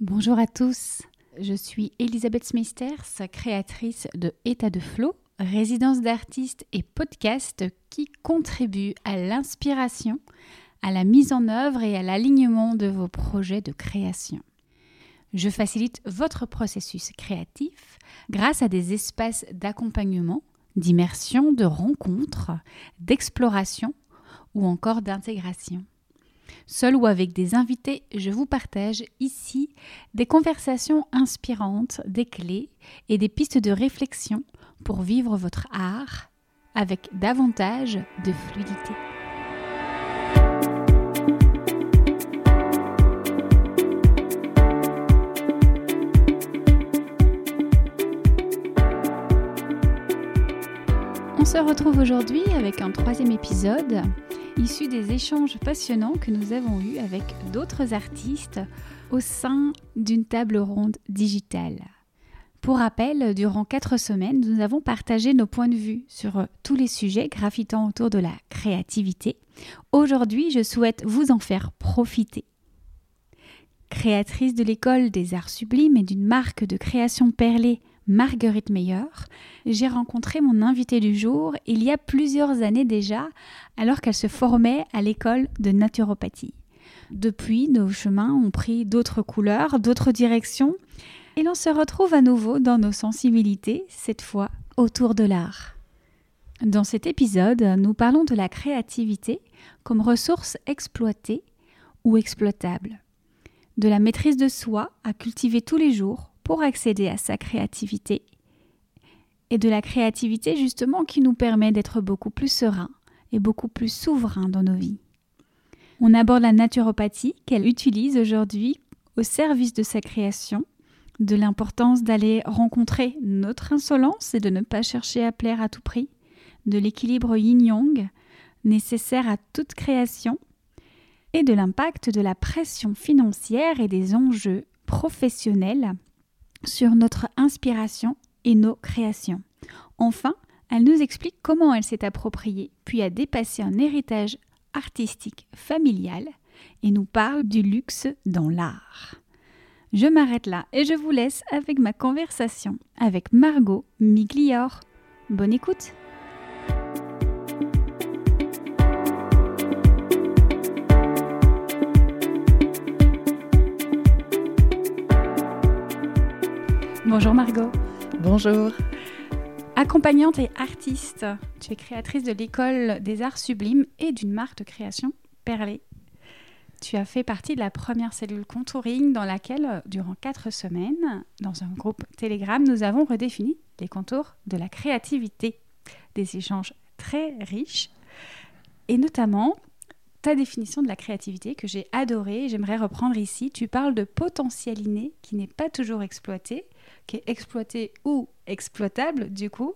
Bonjour à tous, je suis Elisabeth Smisters, créatrice de État de Flow, résidence d'artistes et podcast qui contribue à l'inspiration, à la mise en œuvre et à l'alignement de vos projets de création. Je facilite votre processus créatif grâce à des espaces d'accompagnement, d'immersion, de rencontres, d'exploration ou encore d'intégration. Seul ou avec des invités, je vous partage ici des conversations inspirantes, des clés et des pistes de réflexion pour vivre votre art avec davantage de fluidité. On se retrouve aujourd'hui avec un troisième épisode issu des échanges passionnants que nous avons eus avec d'autres artistes au sein d'une table ronde digitale. Pour rappel, durant quatre semaines, nous avons partagé nos points de vue sur tous les sujets gravitant autour de la créativité. Aujourd'hui, je souhaite vous en faire profiter. Créatrice de l'école des arts sublimes et d'une marque de création perlée Marguerite Meyer, j'ai rencontré mon invité du jour il y a plusieurs années déjà, alors qu'elle se formait à l'école de naturopathie. Depuis, nos chemins ont pris d'autres couleurs, d'autres directions, et l'on se retrouve à nouveau dans nos sensibilités, cette fois autour de l'art. Dans cet épisode, nous parlons de la créativité comme ressource exploitée ou exploitable, de la maîtrise de soi à cultiver tous les jours pour accéder à sa créativité et de la créativité justement qui nous permet d'être beaucoup plus serein et beaucoup plus souverain dans nos vies. On aborde la naturopathie qu'elle utilise aujourd'hui au service de sa création, de l'importance d'aller rencontrer notre insolence et de ne pas chercher à plaire à tout prix, de l'équilibre yin-yang nécessaire à toute création, et de l'impact de la pression financière et des enjeux professionnels sur notre inspiration et nos créations. Enfin, elle nous explique comment elle s'est appropriée, puis a dépassé un héritage artistique familial et nous parle du luxe dans l'art. Je m'arrête là et je vous laisse avec ma conversation avec Margot Miglior. Bonne écoute! Bonjour Margot. Bonjour. Accompagnante et artiste, tu es créatrice de l'école des arts sublimes et d'une marque de création Perlé. Tu as fait partie de la première cellule contouring dans laquelle, durant quatre semaines, dans un groupe Telegram, nous avons redéfini les contours de la créativité. Des échanges très riches et notamment ta définition de la créativité que j'ai adorée, j'aimerais reprendre ici. Tu parles de potentiel inné qui n'est pas toujours exploité qui est exploité ou exploitable du coup,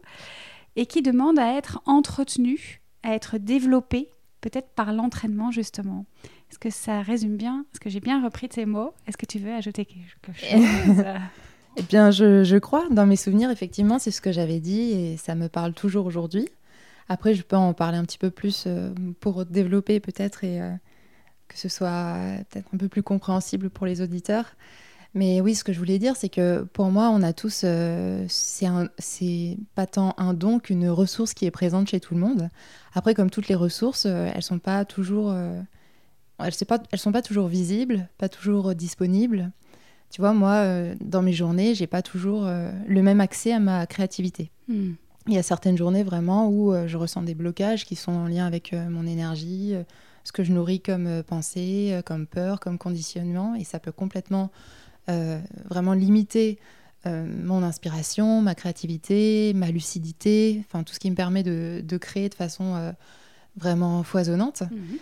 et qui demande à être entretenu, à être développé, peut-être par l'entraînement justement. Est-ce que ça résume bien? Est-ce que j'ai bien repris tes mots? Est-ce que tu veux ajouter quelque chose? Eh bien, je, crois. Dans mes souvenirs, effectivement, c'est ce que j'avais dit et ça me parle toujours aujourd'hui. Après, je peux en parler un petit peu plus euh, pour développer peut-être et euh, que ce soit peut-être un peu plus compréhensible pour les auditeurs. Mais oui, ce que je voulais dire, c'est que pour moi, on a tous, euh, c'est pas tant un don qu'une ressource qui est présente chez tout le monde. Après, comme toutes les ressources, euh, elles sont pas toujours, euh, elles, pas, elles sont pas toujours visibles, pas toujours disponibles. Tu vois, moi, dans mes journées, j'ai pas toujours le même accès à ma créativité. Hmm. Il y a certaines journées vraiment où je ressens des blocages qui sont en lien avec mon énergie, ce que je nourris comme pensée, comme peur, comme conditionnement, et ça peut complètement euh, vraiment limiter euh, mon inspiration, ma créativité, ma lucidité, enfin tout ce qui me permet de, créer de façon euh, vraiment foisonnante. Mhm.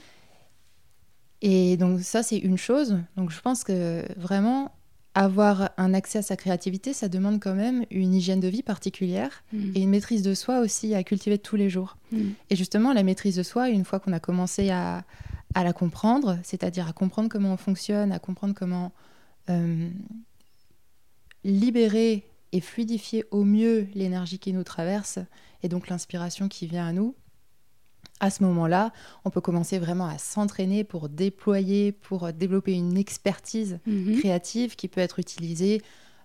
Et donc ça, c'est une chose. Donc je pense que vraiment, avoir un accès à sa créativité, ça demande quand même une hygiène de vie particulière mhm. et une maîtrise de soi aussi à cultiver tous les jours. Mhm. Et justement, la maîtrise de soi, une fois qu'on a commencé à, à la comprendre, c'est-à-dire à comprendre comment on fonctionne, à comprendre comment euh, libérer et fluidifier au mieux l'énergie qui nous traverse et donc l'inspiration qui vient à nous, à ce moment-là, on peut commencer vraiment à s'entraîner pour déployer, pour développer une expertise Mhm. créative qui peut être utilisée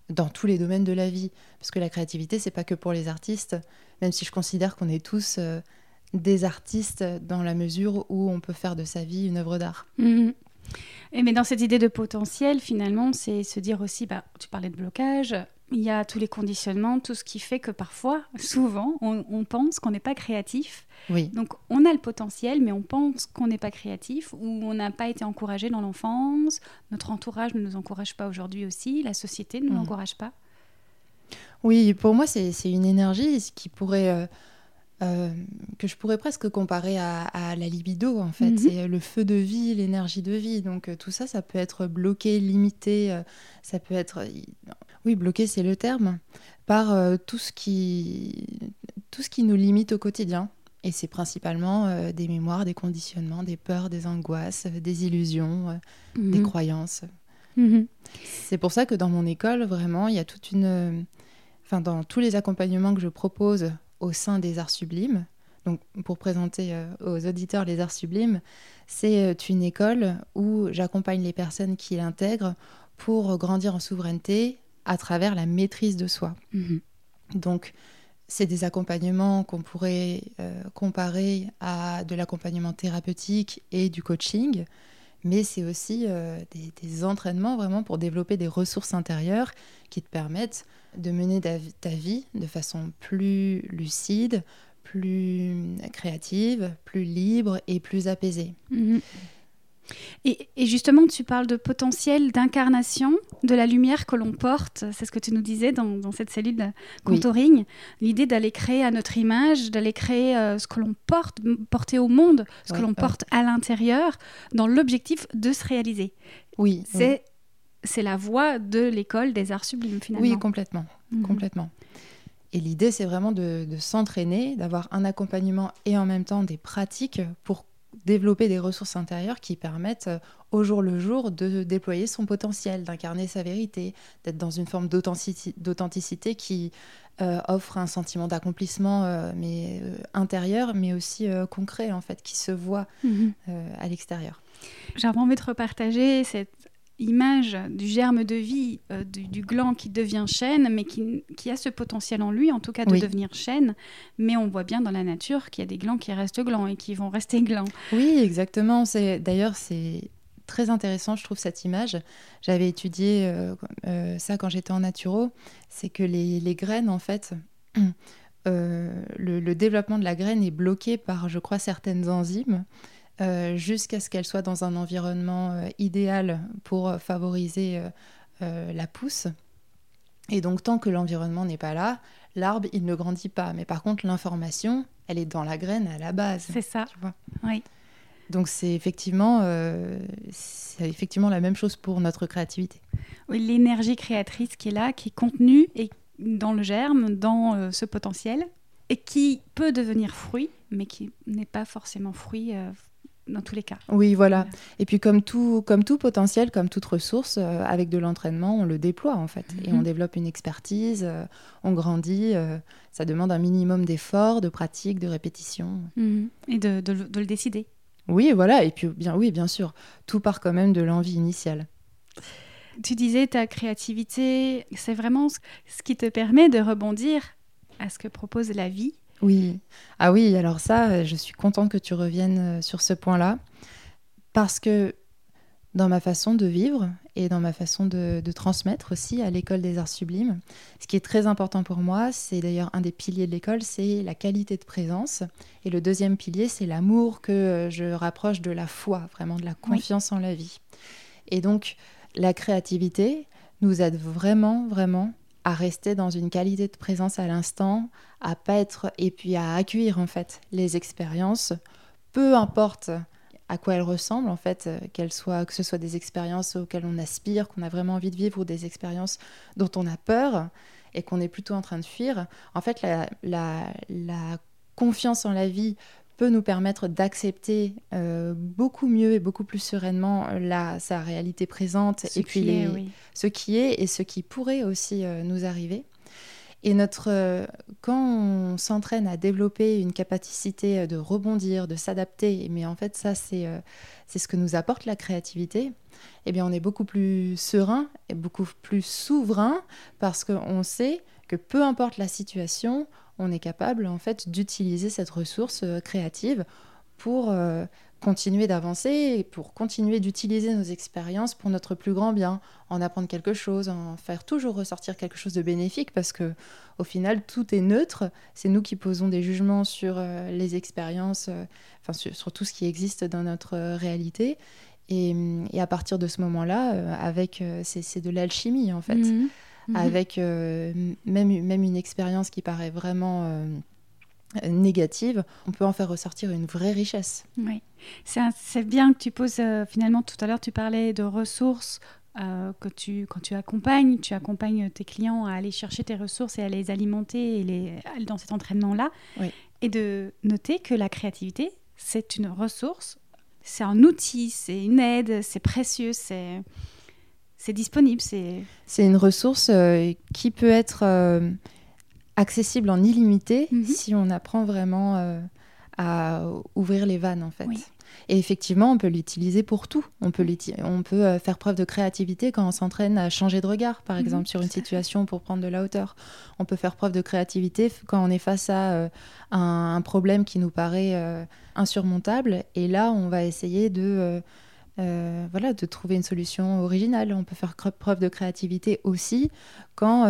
dans tous les domaines de la vie. Parce que la créativité, c'est pas que pour les artistes, même si je considère qu'on est tous euh, des artistes dans la mesure où on peut faire de sa vie une œuvre d'art. Mhm. Et mais dans cette idée de potentiel, finalement, c'est se dire aussi, bah, tu parlais de blocage, il y a tous les conditionnements, tout ce qui fait que parfois, souvent, on, on pense qu'on n'est pas créatif. Oui, Donc on a le potentiel, mais on pense qu'on n'est pas créatif ou on n'a pas été encouragé dans l'enfance, notre entourage ne nous encourage pas aujourd'hui aussi, la société ne nous Mhm. encourage pas. oui pour moi, c'est c'est une énergie ce qui pourrait. euh, euh, que je pourrais presque comparer à, à la libido en fait. Mhm. C'est le feu de vie, l'énergie de vie. Donc euh, tout ça, ça peut être bloqué, limité, euh, ça peut être... Oui, bloqué, c'est le terme, par euh, tout, ce qui... tout ce qui nous limite au quotidien. Et c'est principalement euh, des mémoires, des conditionnements, des peurs, des angoisses, euh, des illusions, euh, des Mhm. croyances. Mhm. C'est pour ça que dans mon école, vraiment, il y a toute une. euh, Enfin, dans tous les accompagnements que je propose au sein des arts sublimes, donc pour présenter euh, aux auditeurs les arts sublimes, c'est euh, une école où j'accompagne les personnes qui l'intègrent pour grandir en souveraineté à travers la maîtrise de soi. Mhm. Donc, c'est des accompagnements qu'on pourrait euh, comparer à de l'accompagnement thérapeutique et du coaching, mais c'est aussi euh, des, entraînements vraiment pour développer des ressources intérieures qui te permettent de mener ta, vie de façon plus lucide, plus créative, plus libre et plus apaisée. Mhm. Et, et justement, tu parles de potentiel d'incarnation de la lumière que l'on porte. C'est ce que tu nous disais dans, dans cette cellule Oui. contouring. L'idée d'aller créer à notre image, d'aller créer euh, ce que l'on porte, porter au monde, ce que l'on ouais. porte à l'intérieur, dans l'objectif de se réaliser. Oui, oui. C'est c'est la voie de l'école des arts sublimes, finalement. oui complètement. Mhm. Complètement. Et l'idée, c'est vraiment de, de s'entraîner, d'avoir un accompagnement et en même temps des pratiques pour développer des ressources intérieures qui permettent euh, au jour le jour de déployer son potentiel, d'incarner sa vérité, d'être dans une forme d'authenticité qui euh, offre un sentiment d'accomplissement euh, mais euh, intérieur, mais aussi concret en fait, qui se voit Mhm. euh, à l'extérieur. J'avais envie de repartager cette image du germe de vie, euh, du, du gland qui devient chêne, mais qui, qui a ce potentiel en lui, en tout cas de Oui. devenir chêne. Mais on voit bien dans la nature qu'il y a des glands qui restent glands et qui vont rester glands. Oui, exactement. C'est d'ailleurs c'est très intéressant, je trouve cette image. J'avais étudié euh, euh, ça quand j'étais en naturo. C'est que les, les graines, en fait, le, le développement de la graine est bloqué par, je crois, certaines enzymes. Euh, jusqu'à ce qu'elle soit dans un environnement euh, idéal pour euh, favoriser euh, la pousse. Et donc, tant que l'environnement n'est pas là, l'arbre, il ne grandit pas. Mais par contre, l'information, elle est dans la graine à la base. C'est ça. Tu vois Oui. donc c'est effectivement, euh, c'est effectivement la même chose pour notre créativité. Oui, L'énergie créatrice qui est là, qui est contenue et dans le germe, dans euh, ce potentiel, et qui peut devenir fruit, mais qui n'est pas forcément fruit euh, dans tous les cas. Oui, voilà. Et puis comme tout, comme tout potentiel, comme toute ressource, euh, avec de l'entraînement, on le déploie en fait. Et Mhm. on développe une expertise, euh, on grandit. euh, ça demande un minimum d'efforts, de pratique, de répétition. Mhm. Et de, de le- de le décider. Oui, voilà. Et puis bien, oui, bien sûr, tout part quand même de l'envie initiale. Tu disais ta créativité, c'est vraiment ce qui te permet de rebondir à ce que propose la vie. Oui. Ah oui, alors ça, euh, je suis contente que tu reviennes euh, sur ce point-là. Parce que dans ma façon de vivre et dans ma façon de, de transmettre aussi à l'école des arts sublimes, ce qui est très important pour moi, c'est d'ailleurs un des piliers de l'école, c'est la qualité de présence. Et le deuxième pilier, c'est l'amour que euh, je rapproche de la foi, vraiment de la confiance en la vie. Et donc, la créativité nous aide vraiment, vraiment à rester dans une qualité de présence à l'instant, à pas être et puis à accueillir en fait les expériences, peu importe à quoi elles ressemblent en fait, euh, qu'elles soient que ce soit des expériences auxquelles on aspire, qu'on a vraiment envie de vivre ou des expériences dont on a peur et qu'on est plutôt en train de fuir. En fait, la, confiance en la vie peut nous permettre d'accepter euh, beaucoup mieux et beaucoup plus sereinement euh, la, sa réalité présente Ce et puis est, oui. ce qui est et ce qui pourrait aussi euh, nous arriver. Et notre, quand on s'entraîne à développer une capacité de rebondir, de s'adapter, mais en fait ça c'est c'est ce que nous apporte la créativité, eh bien on est beaucoup plus serein et beaucoup plus souverain parce qu'on sait que peu importe la situation, on est capable en fait d'utiliser cette ressource créative pour continuer d'avancer et pour continuer d'utiliser nos expériences pour notre plus grand bien, en apprendre quelque chose, en faire toujours ressortir quelque chose de bénéfique parce que au final tout est neutre, c'est nous qui posons des jugements sur euh, les expériences, euh, enfin sur, tout ce qui existe dans notre euh, réalité. Et, à partir de ce moment-là, avec c'est de l'alchimie en fait, mmh. Mmh. avec même, même une expérience qui paraît vraiment négative, on peut en faire ressortir une vraie richesse. Oui, c'est bien que tu poses, euh, finalement, tout à l'heure, tu parlais de ressources. Euh, que tu, quand tu accompagnes, tu accompagnes tes clients à aller chercher tes ressources et à les alimenter et les, dans cet entraînement-là. Et de noter que la créativité, c'est une ressource, c'est un outil, c'est une aide, c'est précieux, c'est disponible. C'est une ressource euh, qui peut être accessible en illimité mhm. si on apprend vraiment euh, à ouvrir les vannes en fait. Et effectivement, on peut l'utiliser pour tout. On peut, on peut euh, faire preuve de créativité quand on s'entraîne à changer de regard, par mhm. exemple, sur une situation pour prendre de la hauteur. On peut faire preuve de créativité quand on est face à euh, un, problème qui nous paraît insurmontable. Et là, on va essayer de... voilà, de trouver une solution originale. On peut faire preuve de créativité aussi quand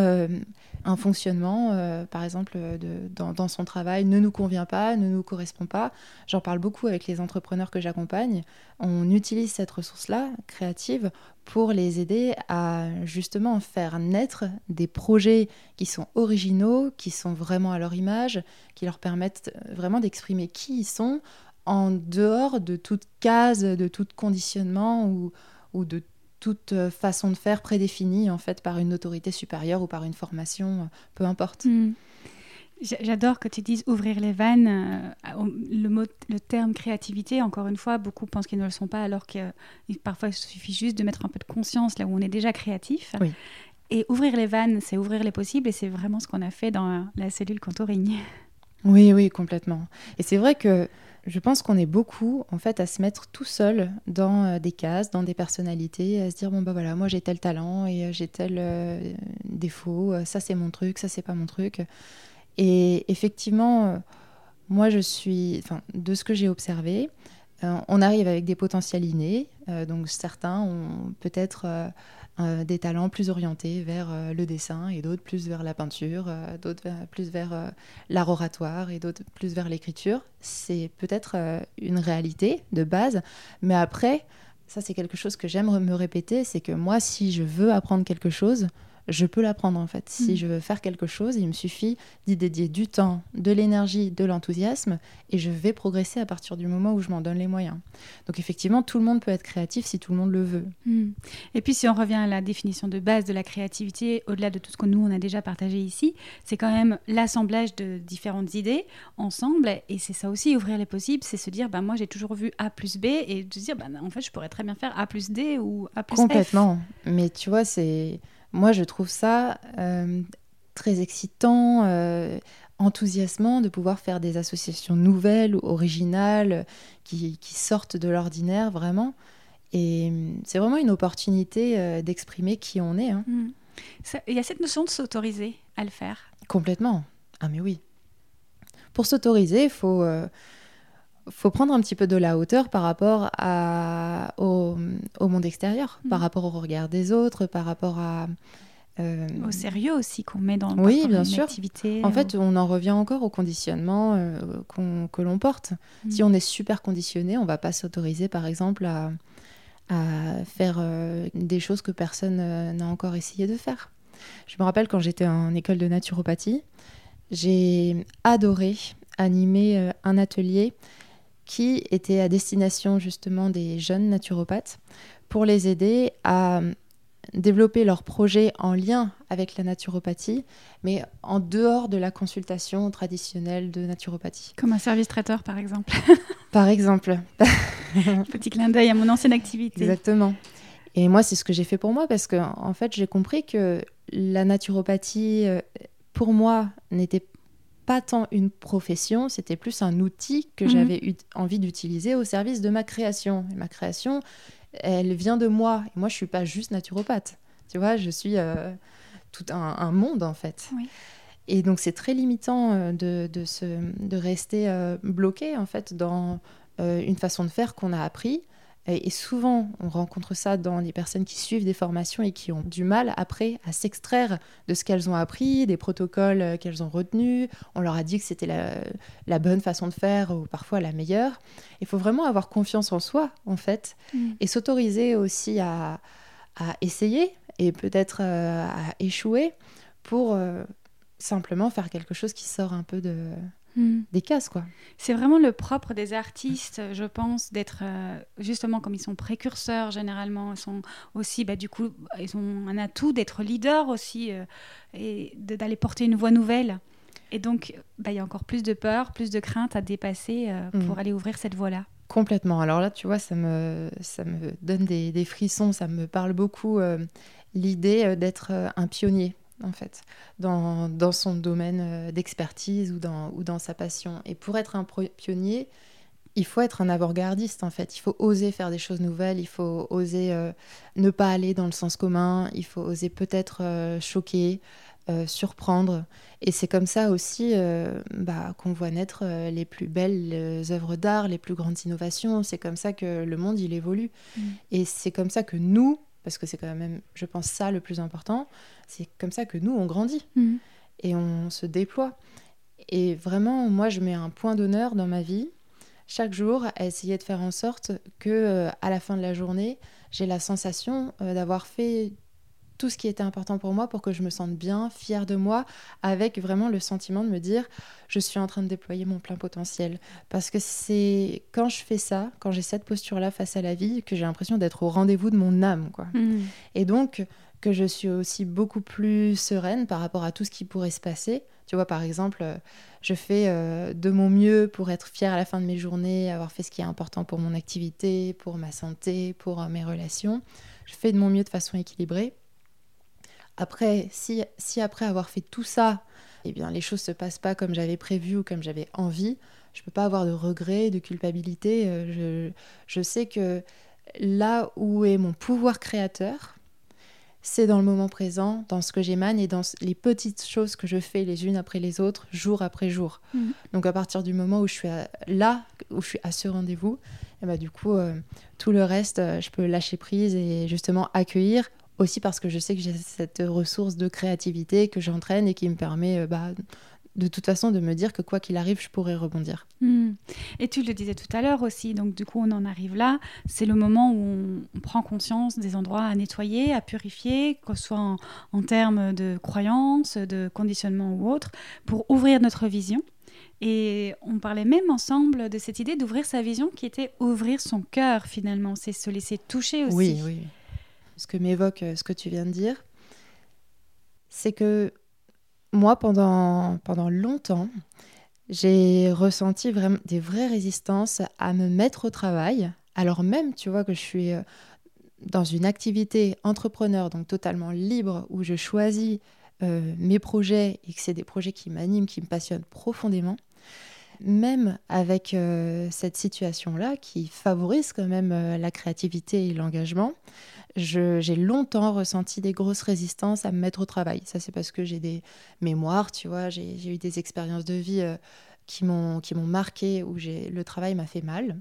un fonctionnement, euh, par exemple, de, dans, son travail ne nous convient pas, ne nous correspond pas. J'en parle beaucoup avec les entrepreneurs que j'accompagne. On utilise cette ressource-là, créative, pour les aider à justement faire naître des projets qui sont originaux, qui sont vraiment à leur image, qui leur permettent vraiment d'exprimer qui ils sont en dehors de toute case, de tout conditionnement ou, ou de toute euh, façon de faire prédéfinie en fait par une autorité supérieure ou par une formation, euh, peu importe. Hmm. J'adore que tu dises ouvrir les vannes. Euh, le, mot, le terme créativité, encore une fois, beaucoup pensent qu'ils ne le sont pas, alors que parfois il suffit juste de mettre un peu de conscience là où on est déjà créatif. Et ouvrir les vannes, c'est ouvrir les possibles, et c'est vraiment ce qu'on a fait dans la cellule contouring. Oui, oui, complètement. Et c'est vrai que je pense qu'on est beaucoup en fait à se mettre tout seul dans euh, des cases, dans des personnalités, à se dire bon bah voilà moi j'ai tel talent et euh, j'ai tel euh, défaut, ça c'est mon truc, ça c'est pas mon truc. Et effectivement, moi je suis, de ce que j'ai observé, on arrive avec des potentiels innés, donc certains ont peut-être des talents plus orientés vers euh, le dessin et d'autres plus vers la peinture, euh, d'autres plus vers l'art oratoire et d'autres plus vers l'écriture. C'est peut-être une réalité de base, mais après, ça c'est quelque chose que j'aime me répéter, c'est que moi si je veux apprendre quelque chose, je peux l'apprendre en fait. Si mm. je veux faire quelque chose, il me suffit d'y dédier du temps, de l'énergie, de l'enthousiasme, et je vais progresser à partir du moment où je m'en donne les moyens. Donc effectivement, tout le monde peut être créatif si tout le monde le veut. Mm. Et puis si on revient à la définition de base de la créativité, au-delà de tout ce que nous, on a déjà partagé ici, c'est quand même l'assemblage de différentes idées ensemble, et c'est ça aussi, ouvrir les possibles, c'est se dire, bah, moi j'ai toujours vu A plus B, et de se dire, bah, en fait, je pourrais très bien faire A plus D ou A plus Complètement. Mais tu vois, c'est moi, je trouve ça euh, très excitant, euh, enthousiasmant de pouvoir faire des associations nouvelles, originales, qui, sortent de l'ordinaire, vraiment. Et euh, c'est vraiment une opportunité d'exprimer qui on est. Hein. Mm. Il y a cette notion de s'autoriser à le faire. Complètement. Ah mais oui. Pour s'autoriser, il faut faut prendre un petit peu de la hauteur par rapport à, au, monde extérieur, par mm. rapport au regard des autres, par rapport à... Euh, au sérieux aussi qu'on met dans oui, bien sûr. activité. En fait, on en revient encore au conditionnement euh, que l'on porte. Mm. Si on est super conditionné, on va pas s'autoriser, par exemple, à, à faire euh, des choses que personne n'a encore essayé de faire. Je me rappelle quand j'étais en école de naturopathie, j'ai adoré animer un atelier qui était à destination justement des jeunes naturopathes pour les aider à développer leurs projets en lien avec la naturopathie, mais en dehors de la consultation traditionnelle de naturopathie. Comme un service traiteur, par exemple. par exemple. Petit clin d'œil à mon ancienne activité. Exactement. Et moi, c'est ce que j'ai fait pour moi parce que, en fait, j'ai compris que la naturopathie euh, pour moi, n'était pas tant une profession, c'était plus un outil que Mhm. j'avais eu envie d'utiliser au service de ma création. Et ma création, elle vient de moi. Et moi, je suis pas juste naturopathe. Tu vois, je suis euh, tout un, un monde en fait. Oui. Et donc, c'est très limitant euh, de, de, se, de rester euh, bloqué en fait dans euh, une façon de faire qu'on a appris. Et, souvent, on rencontre ça dans les personnes qui suivent des formations et qui ont du mal après à s'extraire de ce qu'elles ont appris, des protocoles euh, qu'elles ont retenus. On leur a dit que c'était la, la bonne façon de faire ou parfois la meilleure. Il faut vraiment avoir confiance en soi, en fait, Mm. et s'autoriser aussi à, à essayer et peut-être euh, à échouer pour euh, simplement faire quelque chose qui sort un peu de, Mm. des cases, quoi. C'est vraiment le propre des artistes, je pense, d'être euh, justement comme ils sont précurseurs généralement, ils sont aussi, bah, du coup, ils ont un atout d'être leader aussi euh, et d'aller porter une voix nouvelle. Et donc, bah, il y a encore plus de peur, plus de crainte à dépasser euh, pour Mm. aller ouvrir cette voie-là. Complètement. Alors là, tu vois, ça me, ça me donne des, des frissons, ça me parle beaucoup l'idée d'être un pionnier, en fait, dans, dans son domaine euh, d'expertise ou dans, ou dans sa passion. Et pour être un pionnier, il faut être un avant-gardiste, en fait. Il faut oser faire des choses nouvelles, il faut oser euh, ne pas aller dans le sens commun, il faut oser peut-être euh, choquer, euh, surprendre. Et c'est comme ça aussi bah, qu'on voit naître les plus belles œuvres d'art, les plus grandes innovations. C'est comme ça que le monde, il évolue. Mm. Et c'est comme ça que nous, parce que c'est quand même, je pense, ça le plus important, c'est comme ça que nous, on grandit Mm. et on se déploie. Et vraiment, moi, je mets un point d'honneur dans ma vie, chaque jour, à essayer de faire en sorte que, euh, à la fin de la journée, j'ai la sensation euh, d'avoir fait tout ce qui était important pour moi pour que je me sente bien, fière de moi, avec vraiment le sentiment de me dire je suis en train de déployer mon plein potentiel. Parce que c'est quand je fais ça, quand j'ai cette posture-là face à la vie, que j'ai l'impression d'être au rendez-vous de mon âme. Quoi. Mm. Et donc que je suis aussi beaucoup plus sereine par rapport à tout ce qui pourrait se passer. Tu vois, par exemple, euh, je fais euh, de mon mieux pour être fière à la fin de mes journées, avoir fait ce qui est important pour mon activité, pour ma santé, pour euh, mes relations. Je fais de mon mieux de façon équilibrée. Après, si, si après avoir fait tout ça, eh bien, les choses se passent pas comme j'avais prévu ou comme j'avais envie, je peux pas avoir de regrets, de culpabilité. Euh, Je, je sais que là où est mon pouvoir créateur, c'est dans le moment présent, dans ce que j'émane et dans les petites choses que je fais les unes après les autres, jour après jour. Mhm. Donc à partir du moment où je suis à- là, où je suis à ce rendez-vous, et bah, du coup, euh, tout le reste, euh, je peux lâcher prise et justement accueillir, aussi parce que je sais que j'ai cette ressource de créativité que j'entraîne et qui me permet euh, bah, de toute façon de me dire que quoi qu'il arrive, je pourrais rebondir. Mm. Et tu le disais tout à l'heure aussi, donc du coup on en arrive là, c'est le moment où on, on prend conscience des endroits à nettoyer, à purifier, que ce soit en, en termes de croyances, de conditionnement ou autre, pour ouvrir notre vision. Et on parlait même ensemble de cette idée d'ouvrir sa vision qui était ouvrir son cœur finalement, c'est se laisser toucher aussi. Oui, oui. Ce que m'évoque euh, ce que tu viens de dire, c'est que moi, pendant, pendant longtemps, j'ai ressenti vraiment des vraies résistances à me mettre au travail, alors même, tu vois, que je suis euh, dans une activité entrepreneur, donc totalement libre, où je choisis euh, mes projets et que c'est des projets qui m'animent, qui me passionnent profondément. Même avec euh, cette situation-là qui favorise quand même euh, la créativité et l'engagement, j'ai longtemps ressenti des grosses résistances à me mettre au travail. Ça, c'est parce que j'ai des mémoires, tu vois, j'ai eu des expériences de vie euh, qui m'ont marqué, où le travail m'a fait mal.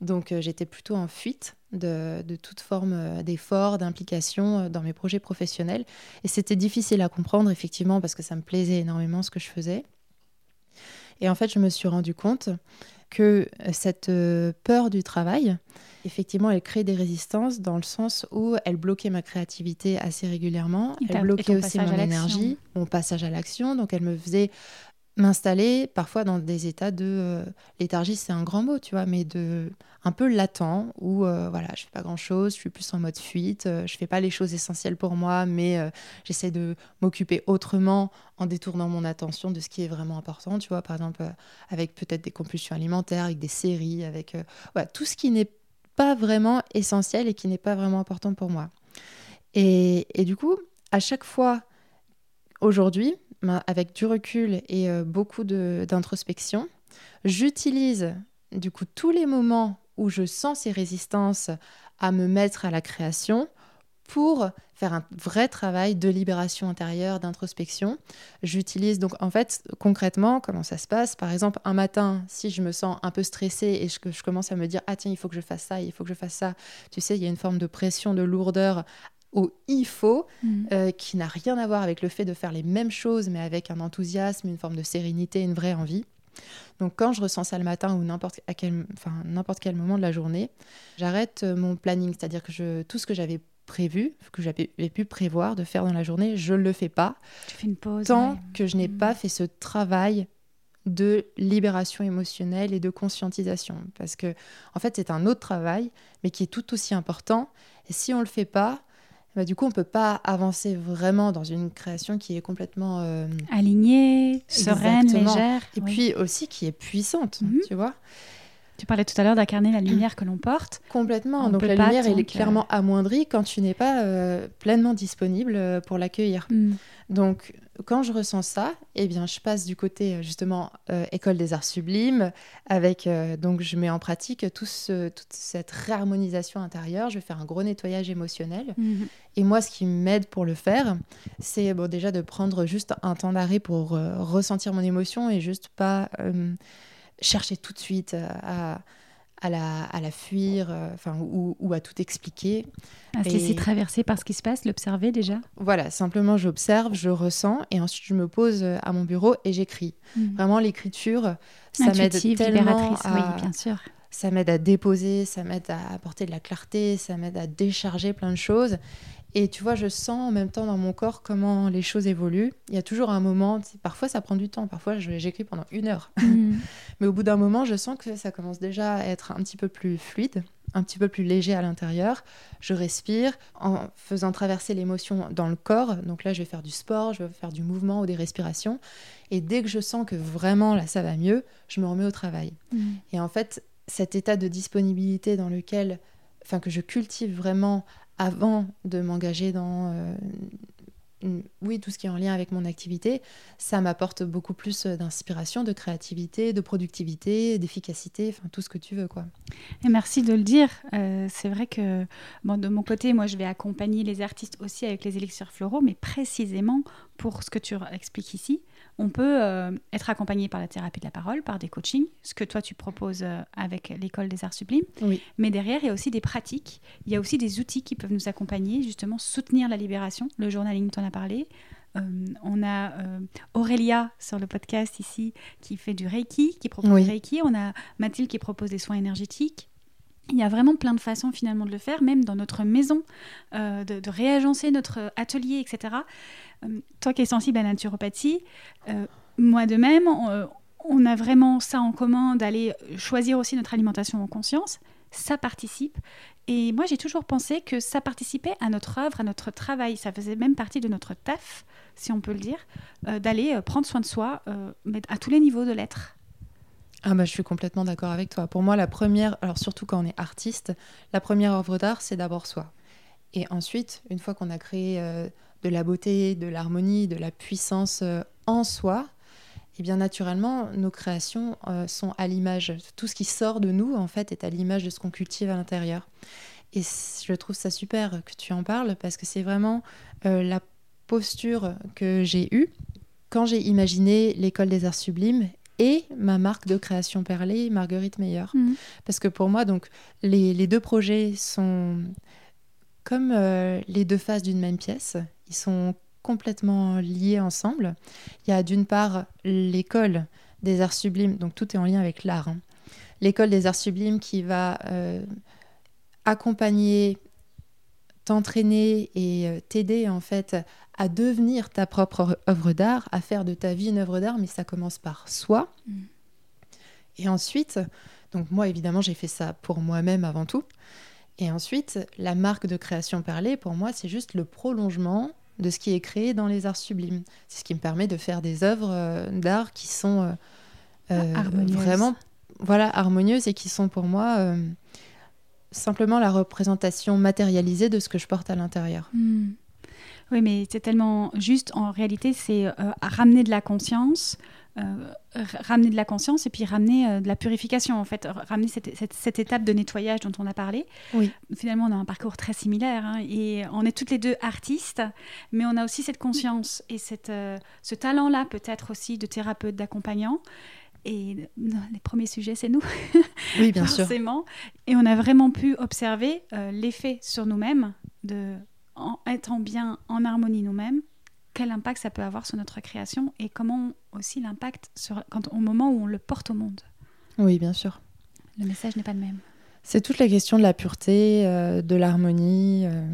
Donc, j'étais plutôt en fuite de, de toute forme d'effort, d'implication dans mes projets professionnels. Et c'était difficile à comprendre, effectivement, parce que ça me plaisait énormément ce que je faisais. Et en fait, je me suis rendu compte que euh, cette euh, peur du travail, effectivement, elle crée des résistances dans le sens où elle bloquait ma créativité assez régulièrement. Elle bloquait aussi mon énergie, mon passage à l'action. Donc, elle me faisait m'installer parfois dans des états de euh, léthargie, c'est un grand mot, tu vois, mais de un peu latent où euh, voilà, je fais pas grand chose, je suis plus en mode fuite, euh, je fais pas les choses essentielles pour moi, mais euh, j'essaie de m'occuper autrement en détournant mon attention de ce qui est vraiment important, tu vois, par exemple avec peut-être des compulsions alimentaires, avec des séries, avec voilà, tout ce qui n'est pas vraiment essentiel et qui n'est pas vraiment important pour moi. Et, et du coup, à chaque fois aujourd'hui, avec du recul et euh, beaucoup d'introspection, j'utilise du coup tous les moments où je sens ces résistances à me mettre à la création pour faire un vrai travail de libération intérieure, d'introspection. J'utilise donc en fait concrètement comment ça se passe? Par exemple, un matin, si je me sens un peu stressée et que je, commence à me dire ah tiens il faut que je fasse ça, il faut que je fasse ça. Tu sais, il y a une forme de pression, de lourdeur au il faut, mm. euh, qui n'a rien à voir avec le fait de faire les mêmes choses, mais avec un enthousiasme, une forme de sérénité, une vraie envie. Donc quand je ressens ça le matin ou n'importe quel, enfin, quel moment de la journée, j'arrête euh, mon planning, c'est-à-dire que je, tout ce que j'avais prévu, que j'avais pu prévoir de faire dans la journée, je ne le fais pas. Tu fais une pause. Tant que je n'ai mm. pas fait ce travail de libération émotionnelle et de conscientisation. Parce que, en fait, c'est un autre travail, mais qui est tout aussi important. Et si on ne le fait pas, bah, du coup, on ne peut pas avancer vraiment dans une création qui est complètement... Euh, Alignée, sereine, légère. Et puis aussi qui est puissante, mhm. tu vois. Tu parlais tout à l'heure d'incarner la lumière que l'on porte. Complètement. donc la lumière, elle est clairement amoindrie quand tu n'es pas euh, pleinement disponible euh, pour l'accueillir. Mm. Donc quand je ressens ça, eh bien je passe du côté euh, justement école des arts sublimes avec donc je mets en pratique tout toute cette réharmonisation intérieure. Je vais faire un gros nettoyage émotionnel. Mm-hmm. Et moi, ce qui m'aide pour le faire, c'est bon déjà de prendre juste un temps d'arrêt pour ressentir mon émotion et juste pas chercher tout de suite euh, à, à, la, à la fuir euh, enfin, ou, ou, à tout expliquer. À se laisser traverser par ce qui se passe, l'observer déjà Voilà, simplement j'observe, je ressens et ensuite je me pose euh, à mon bureau et j'écris. Hmm. Vraiment, l'écriture, ça m'aide tellement à... Oui, bien sûr. Ça m'aide à déposer, ça m'aide à apporter de la clarté, ça m'aide à décharger plein de choses. Et tu vois, je sens en même temps dans mon corps comment les choses évoluent. Il y a toujours un moment, parfois ça prend du temps, parfois j'écris pendant une heure. Mm. Mais au bout d'un moment, je sens que ça commence déjà à être un petit peu plus fluide, un petit peu plus léger à l'intérieur. Je respire en faisant traverser l'émotion dans le corps. Donc là, je vais faire du sport, je vais faire du mouvement ou des respirations. Et dès que je sens que vraiment là, ça va mieux, je me remets au travail. Mm. Et en fait, cet état de disponibilité dans lequel, enfin, que je cultive vraiment avant de m'engager dans euh, oui, tout ce qui est en lien avec mon activité, ça m'apporte beaucoup plus d'inspiration, de créativité, de productivité, d'efficacité, enfin tout ce que tu veux. quoi. Et merci de le dire. Euh, c'est vrai que bon, de mon côté, moi je vais accompagner les artistes aussi avec les élixirs floraux, mais précisément pour ce que tu expliques ici, on peut euh, être accompagné par la thérapie de la parole, par des coachings, ce que toi tu proposes euh, avec l'école des arts sublimes. Mais derrière, il y a aussi des pratiques, il y a aussi des outils qui peuvent nous accompagner, justement soutenir la libération. Le journaling, tu en as parlé. Euh, on a Aurélia sur le podcast ici qui fait du Reiki, qui propose du Reiki. On a Mathilde qui propose des soins énergétiques. Il y a vraiment plein de façons finalement de le faire, même dans notre maison, de, de, réagencer notre atelier, etc. Euh, toi qui es sensible à la naturopathie, euh, moi de même, euh, on, a vraiment ça en commun d'aller choisir aussi notre alimentation en conscience. Ça participe. Et moi, j'ai toujours pensé que ça participait à notre œuvre, à notre travail. Ça faisait même partie de notre taf, si on peut le dire, d'aller prendre soin de soi à tous les niveaux de l'être. Ah bah, je suis complètement d'accord avec toi. Pour moi, la première, alors surtout quand on est artiste, la première œuvre d'art, c'est d'abord soi. Et ensuite, une fois qu'on a créé de la beauté, de l'harmonie, de la puissance euh, en soi, et eh bien naturellement, nos créations euh, sont à l'image. Tout ce qui sort de nous, en fait, est à l'image de ce qu'on cultive à l'intérieur. Et je trouve ça super que tu en parles parce que c'est vraiment euh, la posture que j'ai eue quand j'ai imaginé l'école des arts sublimes et ma marque de création perlée, Marguerite Meyer. Mmh. Parce que pour moi, donc, les, les deux projets sont comme les deux faces d'une même pièce. Ils sont complètement liés ensemble. Il y a d'une part l'école des arts sublimes, donc tout est en lien avec l'art. Hein. L'école des arts sublimes qui va euh, accompagner, t'entraîner et euh, t'aider en fait à devenir ta propre œuvre d'art, à faire de ta vie une œuvre d'art, mais ça commence par soi. Mm. Et ensuite, donc moi évidemment j'ai fait ça pour moi-même avant tout. Et ensuite, la marque de création perlée, pour moi, c'est juste le prolongement de ce qui est créé dans les arts sublimes. C'est ce qui me permet de faire des œuvres euh, d'art qui sont euh, euh, ah, vraiment voilà, harmonieuses et qui sont pour moi simplement la représentation matérialisée de ce que je porte à l'intérieur. Hmm. Oui, mais c'est tellement juste. En réalité, c'est ramener de la conscience euh, ramener de la conscience et puis ramener euh, de la purification, en fait, ramener cette, étape de nettoyage dont on a parlé. Oui. Finalement, on a un parcours très similaire hein, et on est toutes les deux artistes, mais on a aussi cette conscience et cette, euh, ce talent-là, peut-être aussi, de thérapeute, d'accompagnant. Et les premiers sujets, c'est nous. Oui, bien Forcément. Et on a vraiment pu observer l'effet sur nous-mêmes de en étant bien en harmonie nous-mêmes quel impact ça peut avoir sur notre création et comment aussi l'impact quand, au moment où on le porte au monde. Oui, bien sûr. Le message n'est pas le même. C'est toute la question de la pureté, euh, de l'harmonie euh,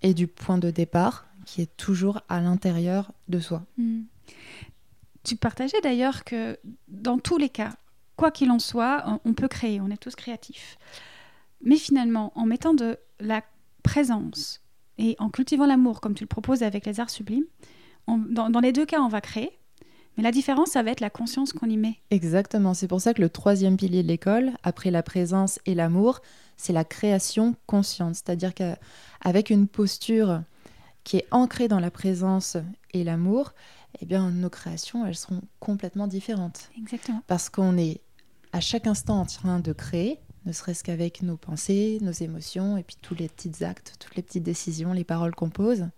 et du point de départ qui est toujours à l'intérieur de soi. Hmm. Tu partageais d'ailleurs que dans tous les cas, quoi qu'il en soit, on peut créer, on est tous créatifs. Mais finalement, en mettant de la présence et en cultivant l'amour, comme tu le proposes avec les arts sublimes, dans, les deux cas, on va créer. Mais la différence, ça va être la conscience qu'on y met. Exactement. C'est pour ça que le troisième pilier de l'école, après la présence et l'amour, c'est la création consciente. C'est-à-dire qu'avec une posture qui est ancrée dans la présence et l'amour, eh bien, nos créations, elles seront complètement différentes. Exactement. Parce qu'on est à chaque instant en train de créer, ne serait-ce qu'avec nos pensées, nos émotions, et puis tous les petits actes, toutes les petites décisions, les paroles qu'on pose.